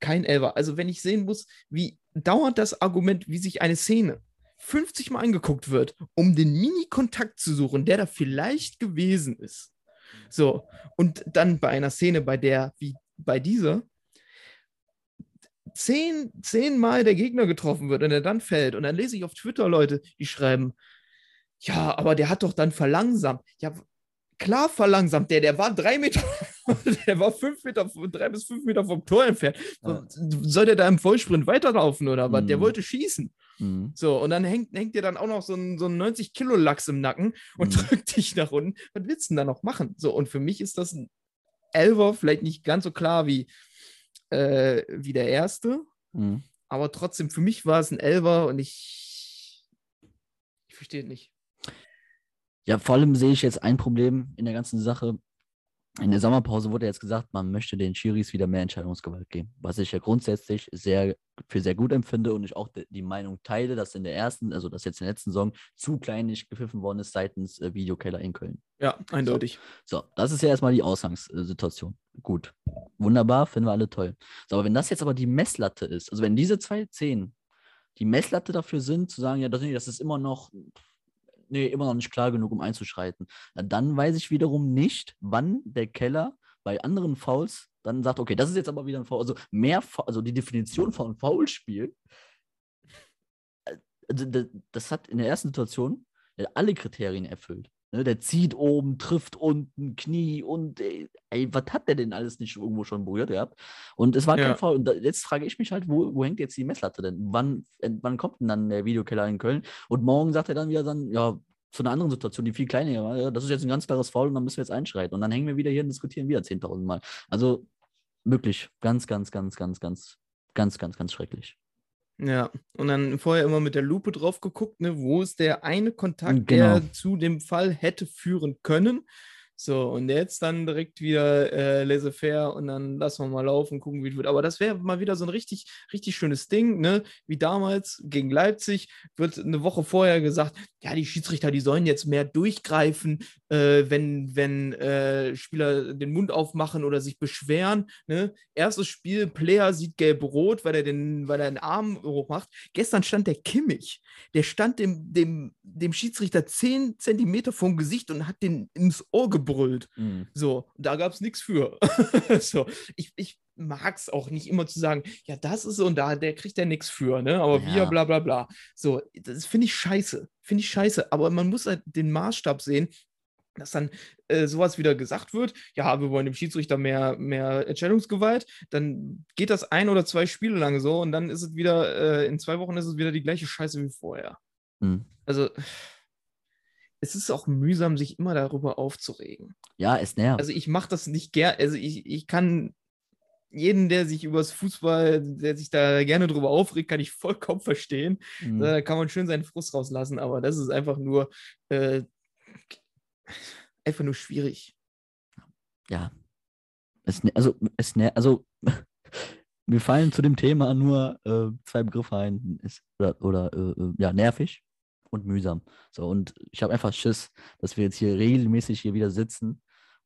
C: kein Elfer. Also wenn ich sehen muss, wie dauert das Argument, wie sich eine Szene 50 Mal angeguckt wird, um den Mini-Kontakt zu suchen, der da vielleicht gewesen ist. So, und dann bei einer Szene, bei der, wie bei dieser, zehn, zehnmal der Gegner getroffen wird und er dann fällt. Und dann lese ich auf Twitter Leute, die schreiben, ja, aber der hat doch dann verlangsamt. Ja, klar verlangsamt der, der war drei Meter, der war fünf Meter, drei bis fünf Meter vom Tor entfernt.
D: Ja.
C: Soll der da im Vollsprint weiterlaufen oder was? Der
D: Mhm.
C: wollte schießen.
D: Mhm.
C: So, und dann hängt, hängt dir dann auch noch so ein, so ein 90-Kilo-Lachs im Nacken und
D: Mhm.
C: drückt dich nach unten. Was willst du denn da noch machen? So, und für mich ist das ein Elver, vielleicht nicht ganz so klar wie, äh, wie der erste,
D: Mhm.
C: aber trotzdem, für mich war es ein Elver und ich, ich verstehe es nicht.
D: Ja, vor allem sehe ich jetzt ein Problem in der ganzen Sache. In der Sommerpause wurde jetzt gesagt, man möchte den Schiris wieder mehr Entscheidungsgewalt geben, was ich ja grundsätzlich sehr für sehr gut empfinde und ich auch die Meinung teile, dass in der ersten, also dass jetzt in der letzten Saison zu kleinlich gepfiffen worden ist seitens äh, Videokeller in Köln.
C: Ja, eindeutig.
D: So, das ist ja erstmal die Ausgangssituation. Gut, wunderbar, finden wir alle toll. So, aber wenn das jetzt aber die Messlatte ist, also wenn diese zwei Szenen die Messlatte dafür sind, zu sagen, ja, das ist immer noch, nee, immer noch nicht klar genug, um einzuschreiten, dann weiß ich wiederum nicht, wann der Keller bei anderen Fouls dann sagt, okay, das ist jetzt aber wieder ein Foul. Also mehr, Fa- also die Definition von Foulspiel, äh, also das, hat in der ersten Situation hat alle Kriterien erfüllt. Ne, der zieht oben, trifft unten, Knie und ey, ey, was hat der denn alles nicht irgendwo schon berührt gehabt? Und es war
C: Ja.
D: kein Foul. Und da, jetzt frage ich mich halt, wo, wo hängt jetzt die Messlatte denn? Wann, äh, wann kommt denn dann der Videokeller in Köln? Und morgen sagt er dann wieder dann, ja, zu einer anderen Situation, die viel kleiner war, ja, das ist jetzt ein ganz klares Foul und dann müssen wir jetzt einschreiten. Und dann hängen wir wieder hier und diskutieren wieder 10.000 Mal. Also wirklich ganz, ganz, ganz, ganz, ganz, ganz, ganz, ganz schrecklich.
C: Ja, und dann vorher immer mit der Lupe drauf geguckt, ne, wo ist der eine Kontakt,
D: Genau.
C: der zu dem Fall hätte führen können. So, und jetzt dann direkt wieder äh, laissez-faire und dann lassen wir mal laufen, gucken, wie es wird. Aber das wäre mal wieder so ein richtig, richtig schönes Ding, ne? Wie damals gegen Leipzig wird eine Woche vorher gesagt, ja, die Schiedsrichter, die sollen jetzt mehr durchgreifen, äh, wenn, wenn äh, Spieler den Mund aufmachen oder sich beschweren. Ne? Erstes Spiel, Player sieht gelb-rot, weil er den, weil er den Arm hochmacht. Gestern stand der Kimmich, der stand dem, dem, dem Schiedsrichter 10 Zentimeter vom Gesicht und hat den ins Ohr gebrüllt.
D: Mhm.
C: So, da gab es nichts für. so, ich, ich mag es auch nicht immer zu sagen, ja, das ist so und da, der kriegt ja nichts für, ne? Aber wir,
D: Ja.
C: bla bla bla. So, das finde ich scheiße. Finde ich scheiße. Aber man muss halt den Maßstab sehen, dass dann äh, sowas wieder gesagt wird, ja, wir wollen dem Schiedsrichter mehr, mehr Entscheidungsgewalt, dann geht das ein oder zwei Spiele lang so und dann ist es wieder, äh, in zwei Wochen ist es wieder die gleiche Scheiße wie vorher.
D: Mhm.
C: Also, es ist auch mühsam, sich immer darüber aufzuregen.
D: Ja, es nervt.
C: Also ich mache das nicht gern, also ich, ich kann jeden, der sich übers Fußball, der sich da gerne drüber aufregt, kann ich vollkommen verstehen.
D: Mhm.
C: Da kann man schön seinen Frust rauslassen, aber das ist einfach nur äh, einfach nur schwierig.
D: ja. Es, ne- also, es, ner- also, mir fallen zu dem Thema nur äh, zwei Begriffe ein. Ist, oder, oder äh, äh, ja, nervig und mühsam. So, und ich habe einfach Schiss, dass wir jetzt hier regelmäßig hier wieder sitzen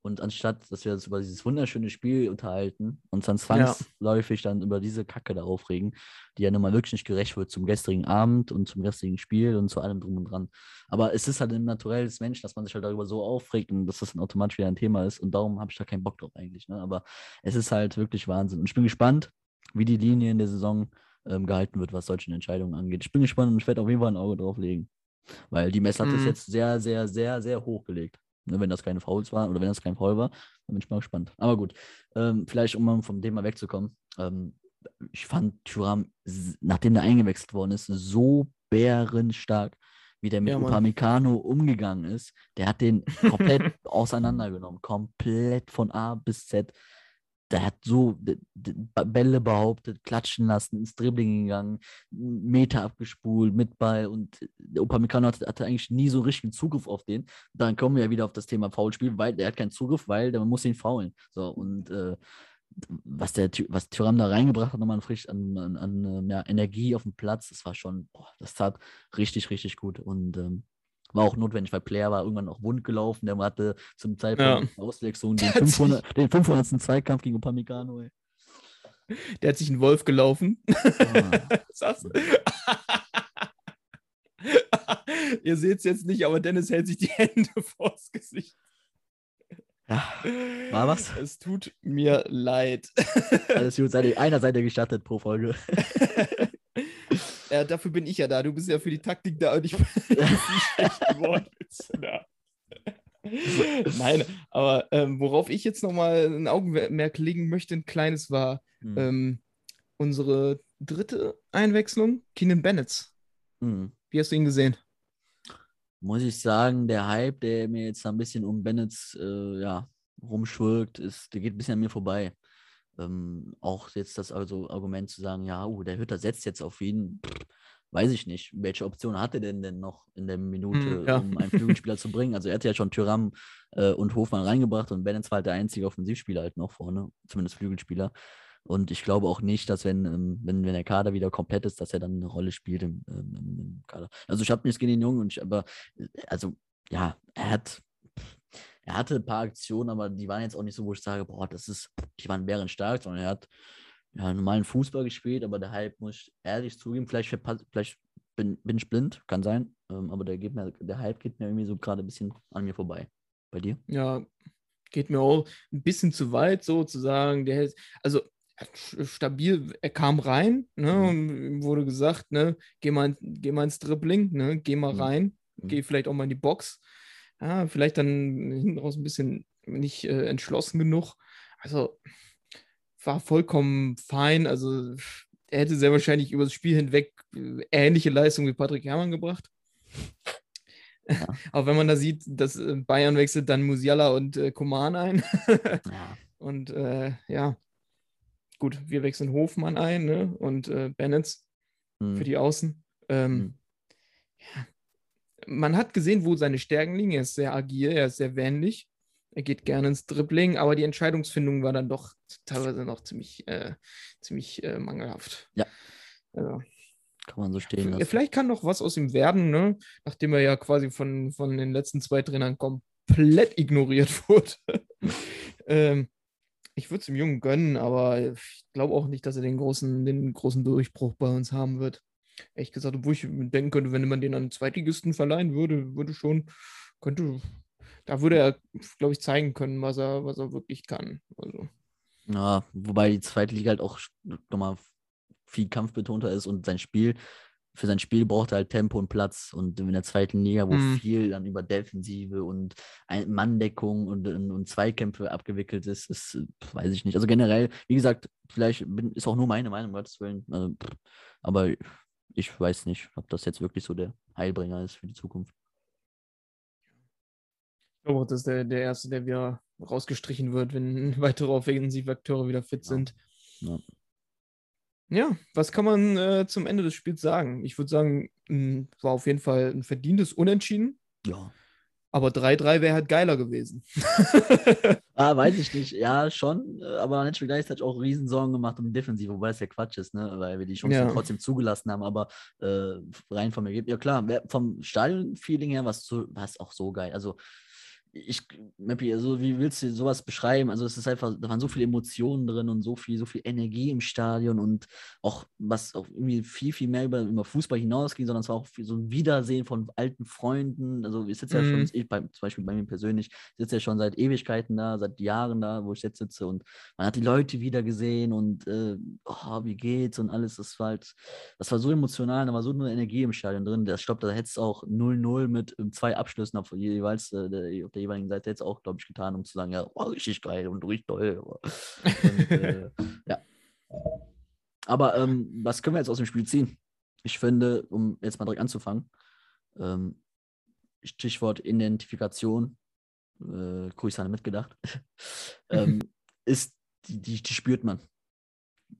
D: und anstatt, dass wir uns über dieses wunderschöne Spiel unterhalten, uns dann zwangsläufig dann über diese Kacke da aufregen, die ja nun mal wirklich nicht gerecht wird zum gestrigen Abend und zum gestrigen Spiel und zu allem drum und dran. Aber es ist halt ein naturelles Mensch, dass man sich halt darüber so aufregt und dass das dann automatisch wieder ein Thema ist. Und darum habe ich da keinen Bock drauf eigentlich. Ne? Aber es ist halt wirklich Wahnsinn. Und ich bin gespannt, wie die Linie in der Saison ähm, gehalten wird, was solche Entscheidungen angeht. Ich bin gespannt und ich werde auf jeden Fall ein Auge drauf legen. Weil die Messlatte ist
C: Mhm.
D: jetzt sehr, sehr, sehr, sehr hoch gelegt. Ne, wenn das keine Fouls waren oder wenn das kein Foul war, dann bin ich mal gespannt. Aber gut, ähm, vielleicht um mal vom Thema wegzukommen. Ähm, ich fand Thuram, nachdem der eingewechselt worden ist, so bärenstark, wie der mit
C: Ja.
D: Upamecano umgegangen ist. Der hat den komplett auseinandergenommen. Komplett von A bis Z. Der hat so Bälle behauptet, klatschen lassen, ins Dribbling gegangen, Meter abgespult mit Ball und der Upamecano hatte, hatte eigentlich nie so richtigen Zugriff auf den. Dann kommen wir ja wieder auf das Thema Foulspiel, weil der hat keinen Zugriff, weil man muss ihn faulen. So, und äh, was der was Tyram da reingebracht hat, nochmal frisch an, an, an ähm, ja, Energie auf dem Platz, das war schon, boah, das tat richtig, richtig gut. Und ähm, war auch notwendig, weil Player war irgendwann auch wund gelaufen. Der hatte zum Zeitpunkt der Auswechslung den,
C: Der hat sich-
D: 500, den 500. Zweikampf gegen Upamecano. Ey.
C: Der hat sich ein Wolf gelaufen.
D: Ah,
C: Sagst du? Ihr seht es jetzt nicht, aber Dennis hält sich die Hände vors Gesicht.
D: ja, war was?
C: Es tut mir leid.
D: Alles gut, seid ihr einer ihr gestattet pro Folge.
C: Ja, dafür bin ich ja da. Du bist ja für die Taktik da und ich bin schlechten Wortwitze da. Nein, aber ähm, worauf ich jetzt nochmal ein Augenmerk legen möchte, ein kleines war
D: Hm.
C: ähm, unsere dritte Einwechslung, Keenan Bennett.
D: Hm.
C: Wie hast du ihn gesehen?
D: muss ich sagen, der Hype, der mir jetzt ein bisschen um Bennett äh, ja, rumschwirrt, ist, der geht ein bisschen an mir vorbei. Ähm, auch jetzt das also Argument zu sagen, ja, uh, der Hütter setzt jetzt auf ihn, pff, weiß ich nicht. Welche Option hat er denn denn noch in der Minute,
C: Hm, ja.
D: um einen Flügelspieler zu bringen? Also er hat ja schon Tyram äh, und Hofmann reingebracht und Bennett war halt der einzige Offensivspieler halt noch vorne, zumindest Flügelspieler. Und ich glaube auch nicht, dass wenn, ähm, wenn, wenn der Kader wieder komplett ist, dass er dann eine Rolle spielt im, ähm, im, im Kader. Also ich habe nichts gegen den Jungen, und ich, aber äh, also ja, er hat, er hatte ein paar Aktionen, aber die waren jetzt auch nicht so, wo ich sage, boah, das ist, die waren bärenstark, sondern er hat ja, normalen Fußball gespielt, aber der Hype, muss ich ehrlich zugeben, vielleicht, vielleicht bin, bin ich blind, kann sein, ähm, aber der, geht mir, der Hype geht mir irgendwie so gerade ein bisschen an mir vorbei. Bei dir?
C: Ja, geht mir auch ein bisschen zu weit, sozusagen. Der hält, also stabil, er kam rein, ne,
D: Mhm.
C: wurde gesagt, ne, geh mal, geh mal ins Dribbling, ne, geh mal
D: Mhm.
C: rein,
D: Mhm.
C: geh vielleicht auch mal in die Box. Ja, vielleicht dann hinten raus ein bisschen nicht äh, entschlossen genug. Also war vollkommen fein. Also er hätte sehr wahrscheinlich über das Spiel hinweg äh, ähnliche Leistung wie Patrick Herrmann gebracht.
D: Ja.
C: Aber wenn man da sieht, dass äh, Bayern wechselt dann Musiala und äh, Koman ein.
D: Ja.
C: und äh, ja, gut, wir wechseln Hofmann ein ne? und äh, Bennett
D: Hm.
C: für die Außen. Ähm,
D: Hm.
C: ja. Man hat gesehen, wo seine Stärken liegen. Er ist sehr agil, er ist sehr wendig. Er geht gerne ins Dribbling, aber die Entscheidungsfindung war dann doch teilweise noch ziemlich, äh, ziemlich äh, mangelhaft.
D: Ja.
C: Also,
D: Kann man so stehen lassen.
C: vielleicht kann noch was aus ihm werden, ne? nachdem er ja quasi von, von den letzten zwei Trainern komplett ignoriert wurde. ähm, ich würde es dem Jungen gönnen, aber ich glaube auch nicht, dass er den großen, den großen Durchbruch bei uns haben wird. Ehrlich gesagt, obwohl ich denken könnte, wenn man den an einen Zweitligisten verleihen würde, würde schon, könnte, da würde er, glaube ich, zeigen können, was er, was er wirklich kann. Also,
D: Ja, wobei die zweite Liga halt auch nochmal viel kampfbetonter ist und sein Spiel, für sein Spiel braucht er halt Tempo und Platz. Und in der zweiten Liga, wo
C: Hm.
D: viel dann über Defensive und Manndeckung und, und, Zweikämpfe abgewickelt ist, ist, weiß ich nicht. Also generell, wie gesagt, vielleicht bin, ist auch nur meine Meinung, Gottes Willen. Also, aber ich weiß nicht, ob das jetzt wirklich so der Heilbringer ist für die Zukunft.
C: ich glaube das ist der, der erste, der wieder rausgestrichen wird, wenn weitere Offensivakteure wieder fit
D: Ja.
C: sind.
D: Ja.
C: Ja, was kann man äh, zum Ende des Spiels sagen? Ich würde sagen, m, war auf jeden Fall ein verdientes Unentschieden,
D: Ja.
C: Aber 3-3 wäre halt geiler gewesen.
D: Ah, weiß ich nicht. Ja, schon. äh, Aber dann hätte ich mir gleichzeitig auch Riesensorgen gemacht um die Defensive, wobei es ja Quatsch ist, ne? Weil wir die Chancen
C: Ja.
D: trotzdem zugelassen haben. Aber äh, rein vom Ergebnis, ja klar, vom Stadion-Feeling her war es auch so geil. Also ich, Mappi, also wie willst du sowas beschreiben? Also es ist einfach, da waren so viele Emotionen drin und so viel, so viel Energie im Stadion und auch was auch irgendwie viel, viel mehr über, über Fußball hinausging, sondern es war auch so ein Wiedersehen von alten Freunden. Also ich sitze ja schon,
C: Mhm.
D: ich bei, zum Beispiel bei mir persönlich, sitze ja schon seit Ewigkeiten da, seit Jahren da, wo ich jetzt sitze und man hat die Leute wieder gesehen und äh, oh, wie geht's und alles. Das war halt, das war so emotional, da war so eine Energie im Stadion drin. Der Stopp, da hätte es auch 0-0 mit ähm, zwei Abschlüssen auf jeweils äh, der, auf der jeweiligen Seite jetzt auch, glaube ich, getan, um zu sagen, ja, oh, richtig geil und richtig toll. Und, äh, ja. Aber ähm, was können wir jetzt aus dem Spiel ziehen? Ich finde, um jetzt mal direkt anzufangen, ähm, Stichwort Identifikation, äh, Kuisane mitgedacht, ähm, ist, die, die, die spürt man.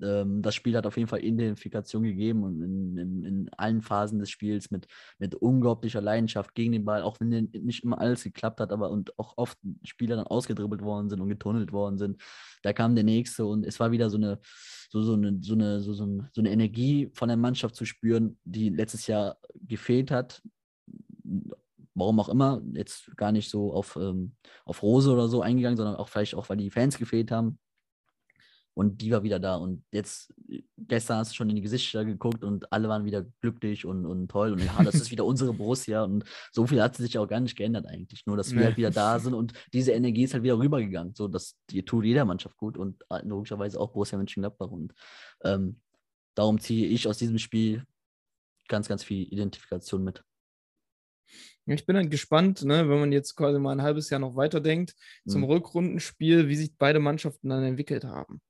D: Ähm, das Spiel hat auf jeden Fall Identifikation gegeben und in, in, in allen Phasen des Spiels mit, mit unglaublicher Leidenschaft gegen den Ball, auch wenn nicht immer alles geklappt hat, aber und auch oft Spieler dann ausgedribbelt worden sind und getunnelt worden sind. Da kam der nächste und es war wieder so eine, so, so eine, so eine, so, so, so eine Energie von der Mannschaft zu spüren, die letztes Jahr gefehlt hat. Warum auch immer, jetzt gar nicht so auf, ähm, auf Rose oder so eingegangen, sondern auch vielleicht auch, weil die Fans gefehlt haben. Und die war wieder da. Und jetzt, äh, gestern hast du schon in die Gesichter geguckt und alle waren wieder glücklich und, und toll. Und ja, das ist wieder unsere Borussia. Und so viel hat sich auch gar nicht geändert eigentlich. Nur, dass wir
C: Nee.
D: halt wieder da sind und diese Energie ist halt wieder rübergegangen. So, das die tut jeder Mannschaft gut und äh, logischerweise auch Borussia Mönchengladbach. Und ähm, darum ziehe ich aus diesem Spiel ganz, ganz viel Identifikation mit.
C: Ich bin halt gespannt, ne, wenn man jetzt quasi mal ein halbes Jahr noch weiterdenkt, zum
D: Mhm.
C: Rückrundenspiel, wie sich beide Mannschaften dann entwickelt haben.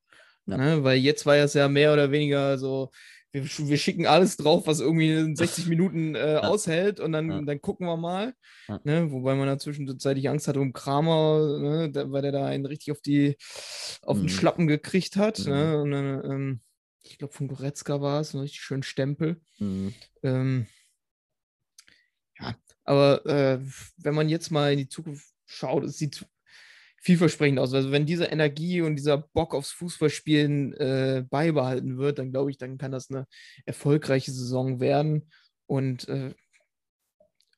D: Ja.
C: Ne, weil jetzt war es ja mehr oder weniger so, wir, wir schicken alles drauf, was irgendwie in 60 Minuten äh, aushält und dann,
D: Ja.
C: dann gucken wir mal.
D: Ja.
C: Ne, wobei man da zwischenzeitlich Angst hatte um Kramer, ne, da, weil der da einen richtig auf die auf den
D: Mhm.
C: Schlappen gekriegt hat.
D: Mhm.
C: Ne, und dann, ähm, ich glaube, von Goretzka war es, einen richtig schönen Stempel.
D: Mhm.
C: Ähm, ja, aber äh, wenn man jetzt mal in die Zukunft schaut, es sieht vielversprechend aus. Also wenn diese Energie und dieser Bock aufs Fußballspielen äh, beibehalten wird, dann glaube ich, dann kann das eine erfolgreiche Saison werden. Und äh,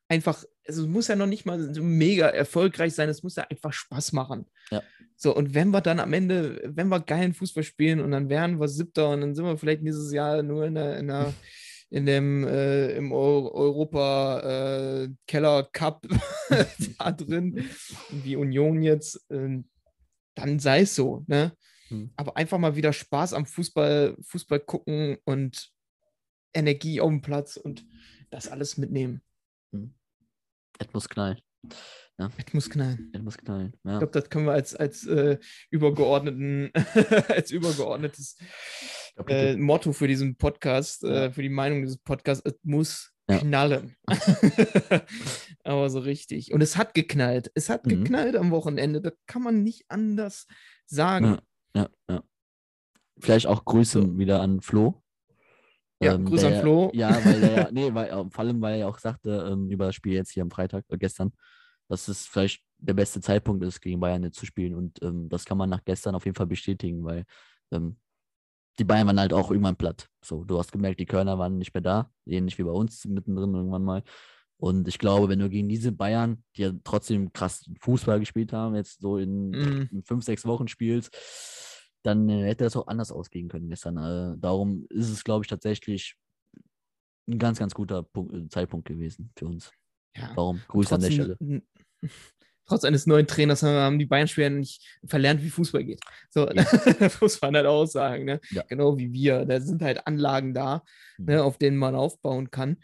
C: einfach, also es muss ja noch nicht mal so mega erfolgreich sein, es muss ja einfach Spaß machen.
D: Ja.
C: So, und wenn wir dann am Ende, wenn wir geilen Fußball spielen und dann wären wir Siebter und dann sind wir vielleicht dieses Jahr nur in der, in der in dem äh, im Eu Europa äh, Keller Cup da drin, wie Union jetzt, äh, dann sei es so, ne?
D: Hm.
C: Aber einfach mal wieder Spaß am Fußball, Fußball gucken und Energie auf dem Platz und das alles mitnehmen.
D: Es muss knallen.
C: Es muss knallen.
D: Es muss knallen.
C: Ich
D: Ja.
C: glaube, das können wir als, als äh, übergeordneten, als übergeordnetes. Äh, Motto für diesen Podcast,
D: Ja.
C: äh, für die Meinung dieses Podcasts, es muss
D: Ja.
C: knallen. Aber so richtig. Und es hat geknallt. Es hat
D: Mhm.
C: geknallt am Wochenende. Das kann man nicht anders sagen.
D: Ja, ja. Vielleicht auch Grüße wieder an Flo.
C: Ja,
D: Ähm,
C: Grüße
D: der-
C: an Flo.
D: Ja, weil er ja, nee, weil, vor allem, weil er auch sagte, ähm, über das Spiel jetzt hier am Freitag, äh, gestern, dass es vielleicht der beste Zeitpunkt ist, gegen Bayern zu spielen. Und ähm, das kann man nach gestern auf jeden Fall bestätigen, weil ähm, die Bayern waren halt auch irgendwann platt. So, du hast gemerkt, die Körner waren nicht mehr da, ähnlich wie bei uns mittendrin irgendwann mal. Und ich glaube, wenn du gegen diese Bayern, die ja trotzdem krass Fußball gespielt haben, jetzt so in,
C: Mhm.
D: in fünf, sechs Wochen spielst, dann äh, hätte das auch anders ausgehen können gestern. Äh, darum ist es, glaube ich, tatsächlich ein ganz, ganz guter Punkt, äh, Zeitpunkt gewesen für uns.
C: Ja.
D: Darum Grüße an der Stelle.
C: Trotz eines neuen Trainers haben die Bayern-Spieler nicht verlernt, wie Fußball geht. So, das muss man halt auch sagen. Ne?
D: Ja.
C: Genau wie wir. Da sind halt Anlagen da,
D: Mhm.
C: ne, auf denen man aufbauen kann.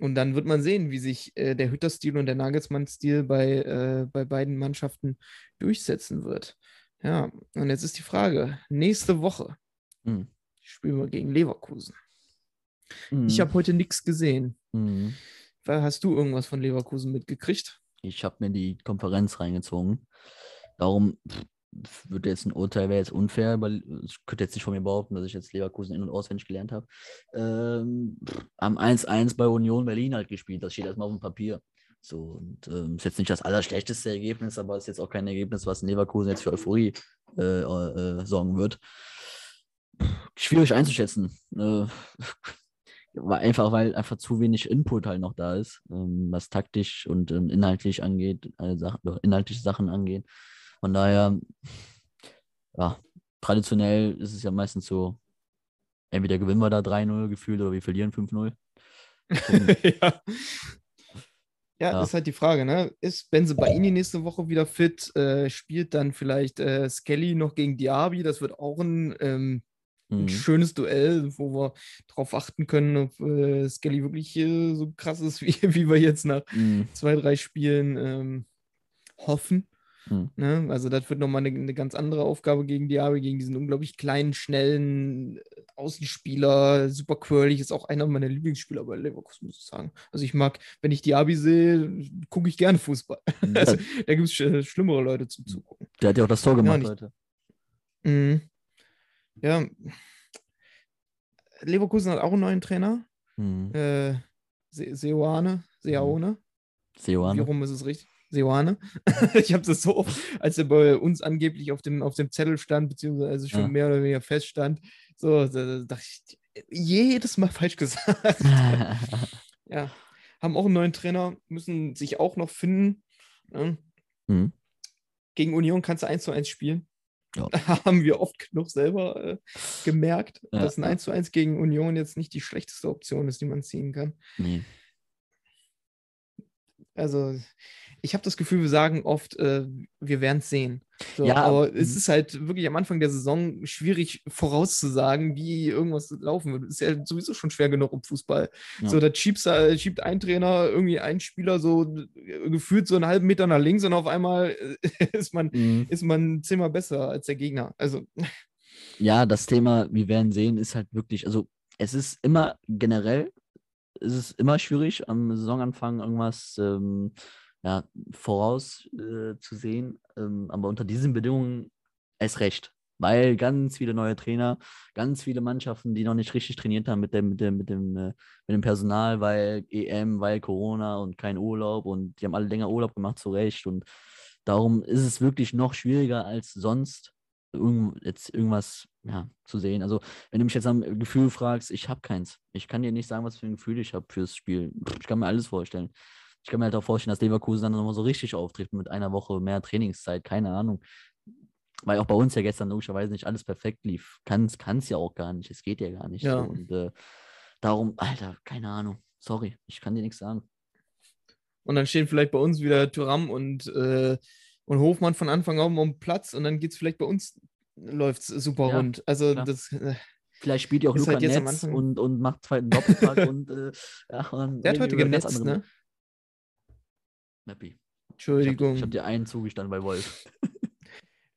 C: Und dann wird man sehen, wie sich äh, der Hütter-Stil und der Nagelsmann-Stil bei, äh, bei beiden Mannschaften durchsetzen wird. Ja, und jetzt ist die Frage: nächste Woche
D: Mhm.
C: spielen wir gegen Leverkusen. Ich
D: Mhm.
C: habe heute nichts gesehen.
D: Mhm.
C: Hast du irgendwas von Leverkusen mitgekriegt?
D: Ich habe mir die Konferenz reingezogen. Darum würde jetzt ein Urteil wäre jetzt unfair, weil ich könnte jetzt nicht von mir behaupten, dass ich jetzt Leverkusen in- und auswendig gelernt habe. Ähm, am 1-1 bei Union Berlin halt gespielt. Das steht erstmal auf dem Papier. So, und ähm, ist jetzt nicht das allerschlechteste Ergebnis, aber ist jetzt auch kein Ergebnis, was in Leverkusen jetzt für Euphorie äh, äh, sorgen wird. Schwierig einzuschätzen. Äh, einfach, weil einfach zu wenig Input halt noch da ist, ähm, was taktisch und ähm, inhaltlich angeht, äh, Sach oder inhaltliche Sachen angeht. Von daher, ja, traditionell ist es ja meistens so, entweder gewinnen wir da 3-0 gefühlt oder wir verlieren 5-0.
C: ja. Ja,
D: Ja.
C: ist halt die Frage, ne? Ist Benze Baini nächste Woche wieder fit? Äh, spielt dann vielleicht äh, Skelly noch gegen Diaby? Das wird auch ein, ähm, ein
D: Mhm.
C: schönes Duell, wo wir darauf achten können, ob äh, Skelly wirklich äh, so krass ist, wie, wie wir jetzt nach
D: Mhm.
C: zwei, drei Spielen ähm, hoffen.
D: Mhm.
C: Ne? Also das wird nochmal eine, eine ganz andere Aufgabe gegen Diaby, gegen diesen unglaublich kleinen, schnellen äh, Außenspieler. Super quirlig, ist auch einer meiner Lieblingsspieler bei Leverkusen, muss ich sagen. Also ich mag, wenn ich Diaby sehe, gucke ich gerne Fußball. Also,
D: Der,
C: da gibt es sch schlimmere Leute zum Zugucken.
D: der hat ja auch das Tor gemacht heute.
C: Mhm. Ja. Leverkusen hat auch einen neuen Trainer.
D: Mhm.
C: Äh, Se Seoane. Seoane. Wie
D: Seoane.
C: rum ist es richtig? Seoane. ich habe das so oft, als er bei uns angeblich auf dem, auf dem Zettel stand, beziehungsweise schon
D: Ja.
C: mehr oder weniger feststand, so, da, da dachte ich, jedes Mal falsch gesagt. ja. Haben auch einen neuen Trainer, müssen sich auch noch finden. Ne?
D: mhm.
C: Gegen Union kannst du 1 zu 1 spielen.
D: Ja.
C: Da haben wir oft genug selber äh, gemerkt,
D: Ja,
C: dass ein
D: ja.
C: 1 zu 1 gegen Union jetzt nicht die schlechteste Option ist, die man ziehen kann.
D: Nee.
C: Also, ich habe das Gefühl, wir sagen oft, äh, wir werden es sehen. So,
D: Ja,
C: aber es ist halt wirklich am Anfang der Saison schwierig vorauszusagen, wie irgendwas laufen wird. Ist ja sowieso schon schwer genug im Fußball.
D: Ja.
C: So, da schiebt, schiebt ein Trainer irgendwie einen Spieler so äh, gefühlt so einen halben Meter nach links und auf einmal äh, ist man,
D: Mhm.
C: ist man zehnmal besser als der Gegner. Also,
D: Ja, das Thema, wir werden sehen, ist halt wirklich, also es ist immer generell, es ist immer schwierig, am Saisonanfang irgendwas ähm, ja, voraus äh, zu sehen, ähm, aber unter diesen Bedingungen erst recht, weil ganz viele neue Trainer, ganz viele Mannschaften, die noch nicht richtig trainiert haben mit dem, mit dem, mit dem, äh, mit dem Personal, weil EM, weil Corona und kein Urlaub und die haben alle länger Urlaub gemacht, zu Recht und darum ist es wirklich noch schwieriger als sonst irgend, jetzt irgendwas ja, zu sehen. Also, wenn du mich jetzt am Gefühl fragst, ich habe keins. Ich kann dir nicht sagen, was für ein Gefühl ich habe fürs Spiel. Ich kann mir alles vorstellen. Ich kann mir halt auch vorstellen, dass Leverkusen dann nochmal so richtig auftritt mit einer Woche mehr Trainingszeit. Keine Ahnung. Weil auch bei uns ja gestern logischerweise nicht alles perfekt lief. Kann es ja auch gar nicht. Es geht ja gar nicht.
C: Ja.
D: So. Und äh, darum, Alter, keine Ahnung. Sorry, ich kann dir nichts sagen.
C: und dann stehen vielleicht bei uns wieder Thuram und, äh, und Hofmann von Anfang an am Platz und dann geht es vielleicht bei uns, läuft es super
D: Ja,
C: rund. Also,
D: klar.
C: das. Äh,
D: Vielleicht spielt ja auch Luca
C: halt
D: Netz und, und macht zweiten Doppelpack und, äh, ja, und
C: der hat heute genetzt,
D: andere-
C: ne?
D: Mappy. Ich habe
C: Entschuldigung.
D: hab dir einen zugestanden bei Wolf.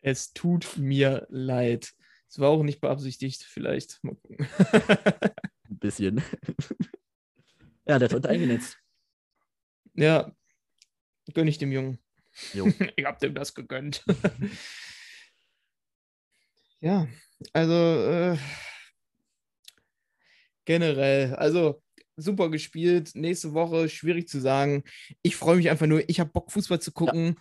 C: Es tut mir leid. Es war auch nicht beabsichtigt, vielleicht. Mal gucken.
D: Ein bisschen. ja, der hat eingenetzt.
C: ja, gönn ich dem Jungen.
D: Jo.
C: ich hab dem das gegönnt. ja, also äh, generell, also super gespielt. Nächste Woche schwierig zu sagen. Ich freue mich einfach nur. Ich habe Bock, Fußball zu gucken.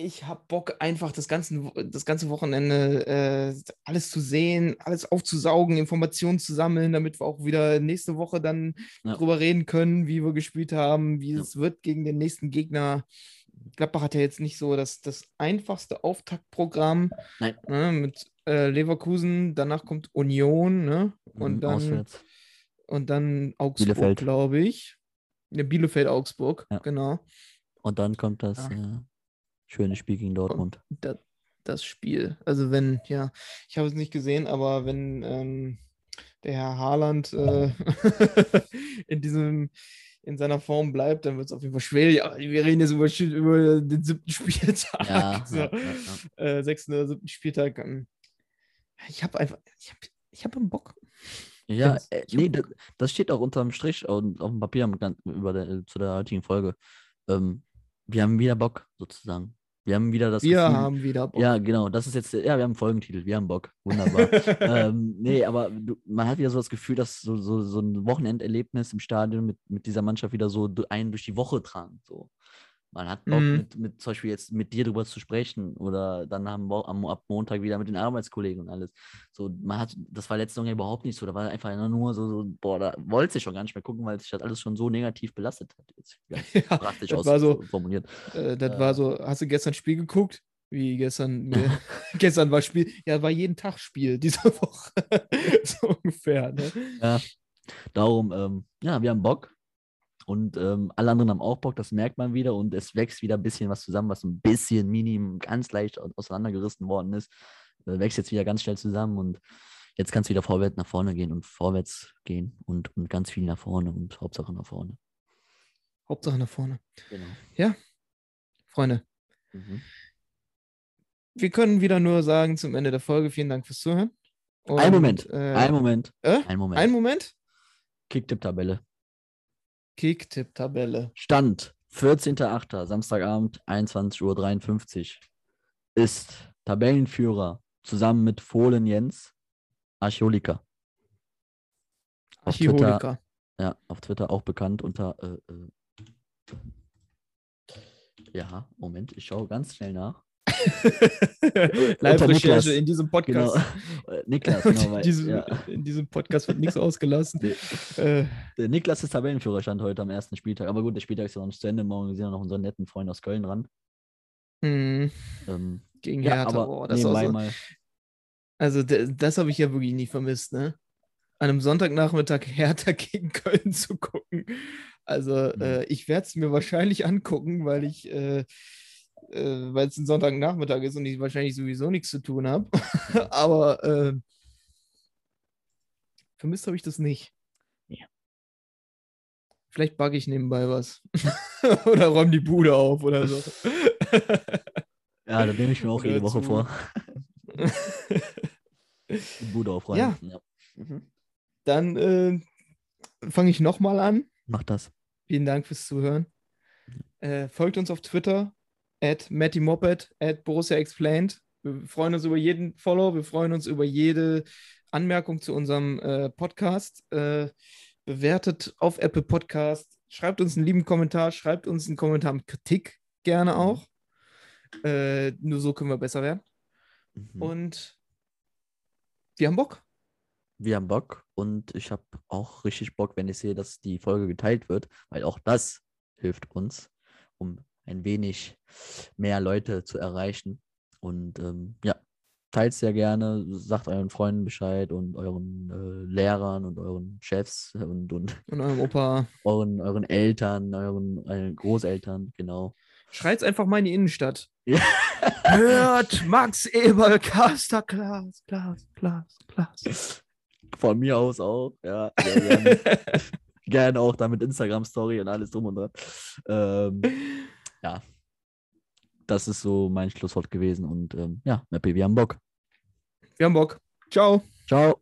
C: ich habe Bock, einfach das ganze, das ganze Wochenende äh, alles zu sehen, alles aufzusaugen, Informationen zu sammeln, damit wir auch wieder nächste Woche dann
D: Ja.
C: drüber reden können, wie wir gespielt haben, wie
D: Ja.
C: es wird gegen den nächsten Gegner. Gladbach hat ja jetzt nicht so das, das einfachste Auftaktprogramm
D: Nein.
C: ne, mit äh, Leverkusen, danach kommt Union ne, und,
D: Mhm,
C: dann,
D: Auswärts.
C: Und dann Augsburg,
D: Bielefeld.
C: glaube ich. Ja, Bielefeld-Augsburg,
D: Ja.
C: genau.
D: Und dann kommt das
C: Ja.
D: äh, schöne Spiel gegen Dortmund.
C: das, das Spiel. Also wenn, ja, ich habe es nicht gesehen, aber wenn ähm, der Herr Haaland äh, in diesem in seiner Form bleibt, dann wird es auf jeden Fall schwer. Wir reden jetzt über, über den siebten Spieltag.
D: Ja,
C: so,
D: ja, ja.
C: Äh, sechsten oder siebten Spieltag. ähm, Ich habe einfach, ich habe ich hab Bock.
D: Ja, äh, nee, das, das steht auch unterm Strich und auf dem Papier über der, äh, zu der heutigen Folge. Ähm, wir haben wieder Bock, sozusagen. Wir haben wieder das
C: Wir
D: Gefühl,
C: haben wieder Bock.
D: Ja, genau, das ist jetzt, ja, wir haben einen Folgentitel, wir haben Bock. Wunderbar. ähm, nee, aber du, man hat wieder so das Gefühl, dass so, so, so ein Wochenenderlebnis im Stadion mit, mit dieser Mannschaft wieder so einen durch die Woche tragen. So. Man hat Bock,
C: Mhm.
D: mit, mit zum Beispiel jetzt mit dir drüber zu sprechen oder dann haben wir am, ab Montag wieder mit den Arbeitskollegen und alles. So, man hat, das war letzte Saison ja überhaupt nicht so. Da war einfach nur so, so boah, da wollte ich schon gar nicht mehr gucken, weil sich das alles schon so negativ belastet hat. Jetzt
C: Ja,
D: drastisch
C: das
D: aus
C: war so,
D: formuliert.
C: Äh, das
D: Äh.
C: war so, hast du gestern Spiel geguckt? Wie gestern? Gestern war Spiel, ja, war jeden Tag Spiel diese Woche. so ungefähr. Ne?
D: Ja, darum, ähm, ja, wir haben Bock. Und ähm, alle anderen haben auch Bock, das merkt man wieder. Und es wächst wieder ein bisschen was zusammen, was ein bisschen minim, ganz leicht au- auseinandergerissen worden ist. Äh, wächst jetzt wieder ganz schnell zusammen und jetzt kann es wieder vorwärts nach vorne gehen und vorwärts gehen und, und ganz viel nach vorne und Hauptsache nach vorne.
C: Hauptsache nach vorne.
D: Genau.
C: Freunde,
D: Mhm.
C: wir können wieder nur sagen zum Ende der Folge, vielen Dank fürs Zuhören.
D: Ein Moment,
C: Und, äh,
D: ein Moment,
C: äh?
D: ein Moment.
C: Ein Moment.
D: Kicktipp-Tabelle.
C: Kick-Tipp-Tabelle.
D: Stand 14.08. Samstagabend 21.53 Uhr ist Tabellenführer zusammen mit Fohlen Jens Twitter,
C: Archiholiker.
D: ja, auf Twitter auch bekannt unter. Äh, äh, ja, Moment, ich schaue ganz schnell nach.
C: Live-Recherche
D: Niklas.
C: in diesem
D: Genau.
C: Podcast.
D: Äh, Niklas, genau. Weil,
C: in, diesem,
D: ja.
C: in diesem Podcast wird nichts ausgelassen.
D: Nee.
C: Äh,
D: Der Niklas ist Tabellenführer, stand heute am ersten Spieltag. Aber gut, der Spieltag ist ja noch nicht zu Ende. Morgen sind ja noch unseren netten Freund aus Köln ran.
C: hm,
D: Ähm,
C: gegen
D: ja,
C: Hertha.
D: aber
C: boah, das so,
D: mal.
C: also das habe ich ja wirklich nie vermisst, ne? An einem Sonntagnachmittag Hertha gegen Köln zu gucken. Also
D: Mhm.
C: äh, ich werde es mir wahrscheinlich angucken, weil ich, äh, äh, weil es ein Sonntagnachmittag ist und ich wahrscheinlich sowieso nichts zu tun habe. Aber äh, vermisst habe ich das nicht.
D: Ja.
C: Vielleicht backe ich nebenbei was. oder räume die Bude auf oder so.
D: Ja, da nehme ich mir auch
C: Oder
D: jede Woche
C: zu-
D: vor. Die Bude aufräumen. Ja. Mhm.
C: Dann äh, fange ich nochmal an.
D: Mach das.
C: Vielen Dank fürs Zuhören. Äh, folgt uns auf Twitter, at MattyMoped, at Borussia Explained. Wir freuen uns über jeden Follow, wir freuen uns über jede Anmerkung zu unserem äh, Podcast. Äh, bewertet auf Apple Podcast, schreibt uns einen lieben Kommentar, schreibt uns einen Kommentar mit Kritik gerne auch. Äh, nur so können wir besser werden.
D: Mhm.
C: Und wir haben Bock.
D: Wir haben Bock und ich habe auch richtig Bock, wenn ich sehe, dass die Folge geteilt wird, weil auch das hilft uns, um ein wenig mehr Leute zu erreichen. Und ähm, ja, teilt sehr gerne, sagt euren Freunden Bescheid und euren äh, Lehrern und euren Chefs und, und
C: Und eurem Opa.
D: euren, euren Eltern, euren, euren Großeltern, genau.
C: Schreit's einfach mal in die Innenstadt.
D: Ja.
C: Hört Max Eberl, Caster, Klaas, Klaas, Klaas, Klaas.
D: Von mir aus auch, ja. Gerne. gerne auch da mit Instagram-Story und alles drum und dran. Ähm, ja, das ist so mein Schlusswort gewesen und ähm, ja, Mappy, wir haben Bock.
C: Wir haben Bock. Ciao.
D: Ciao.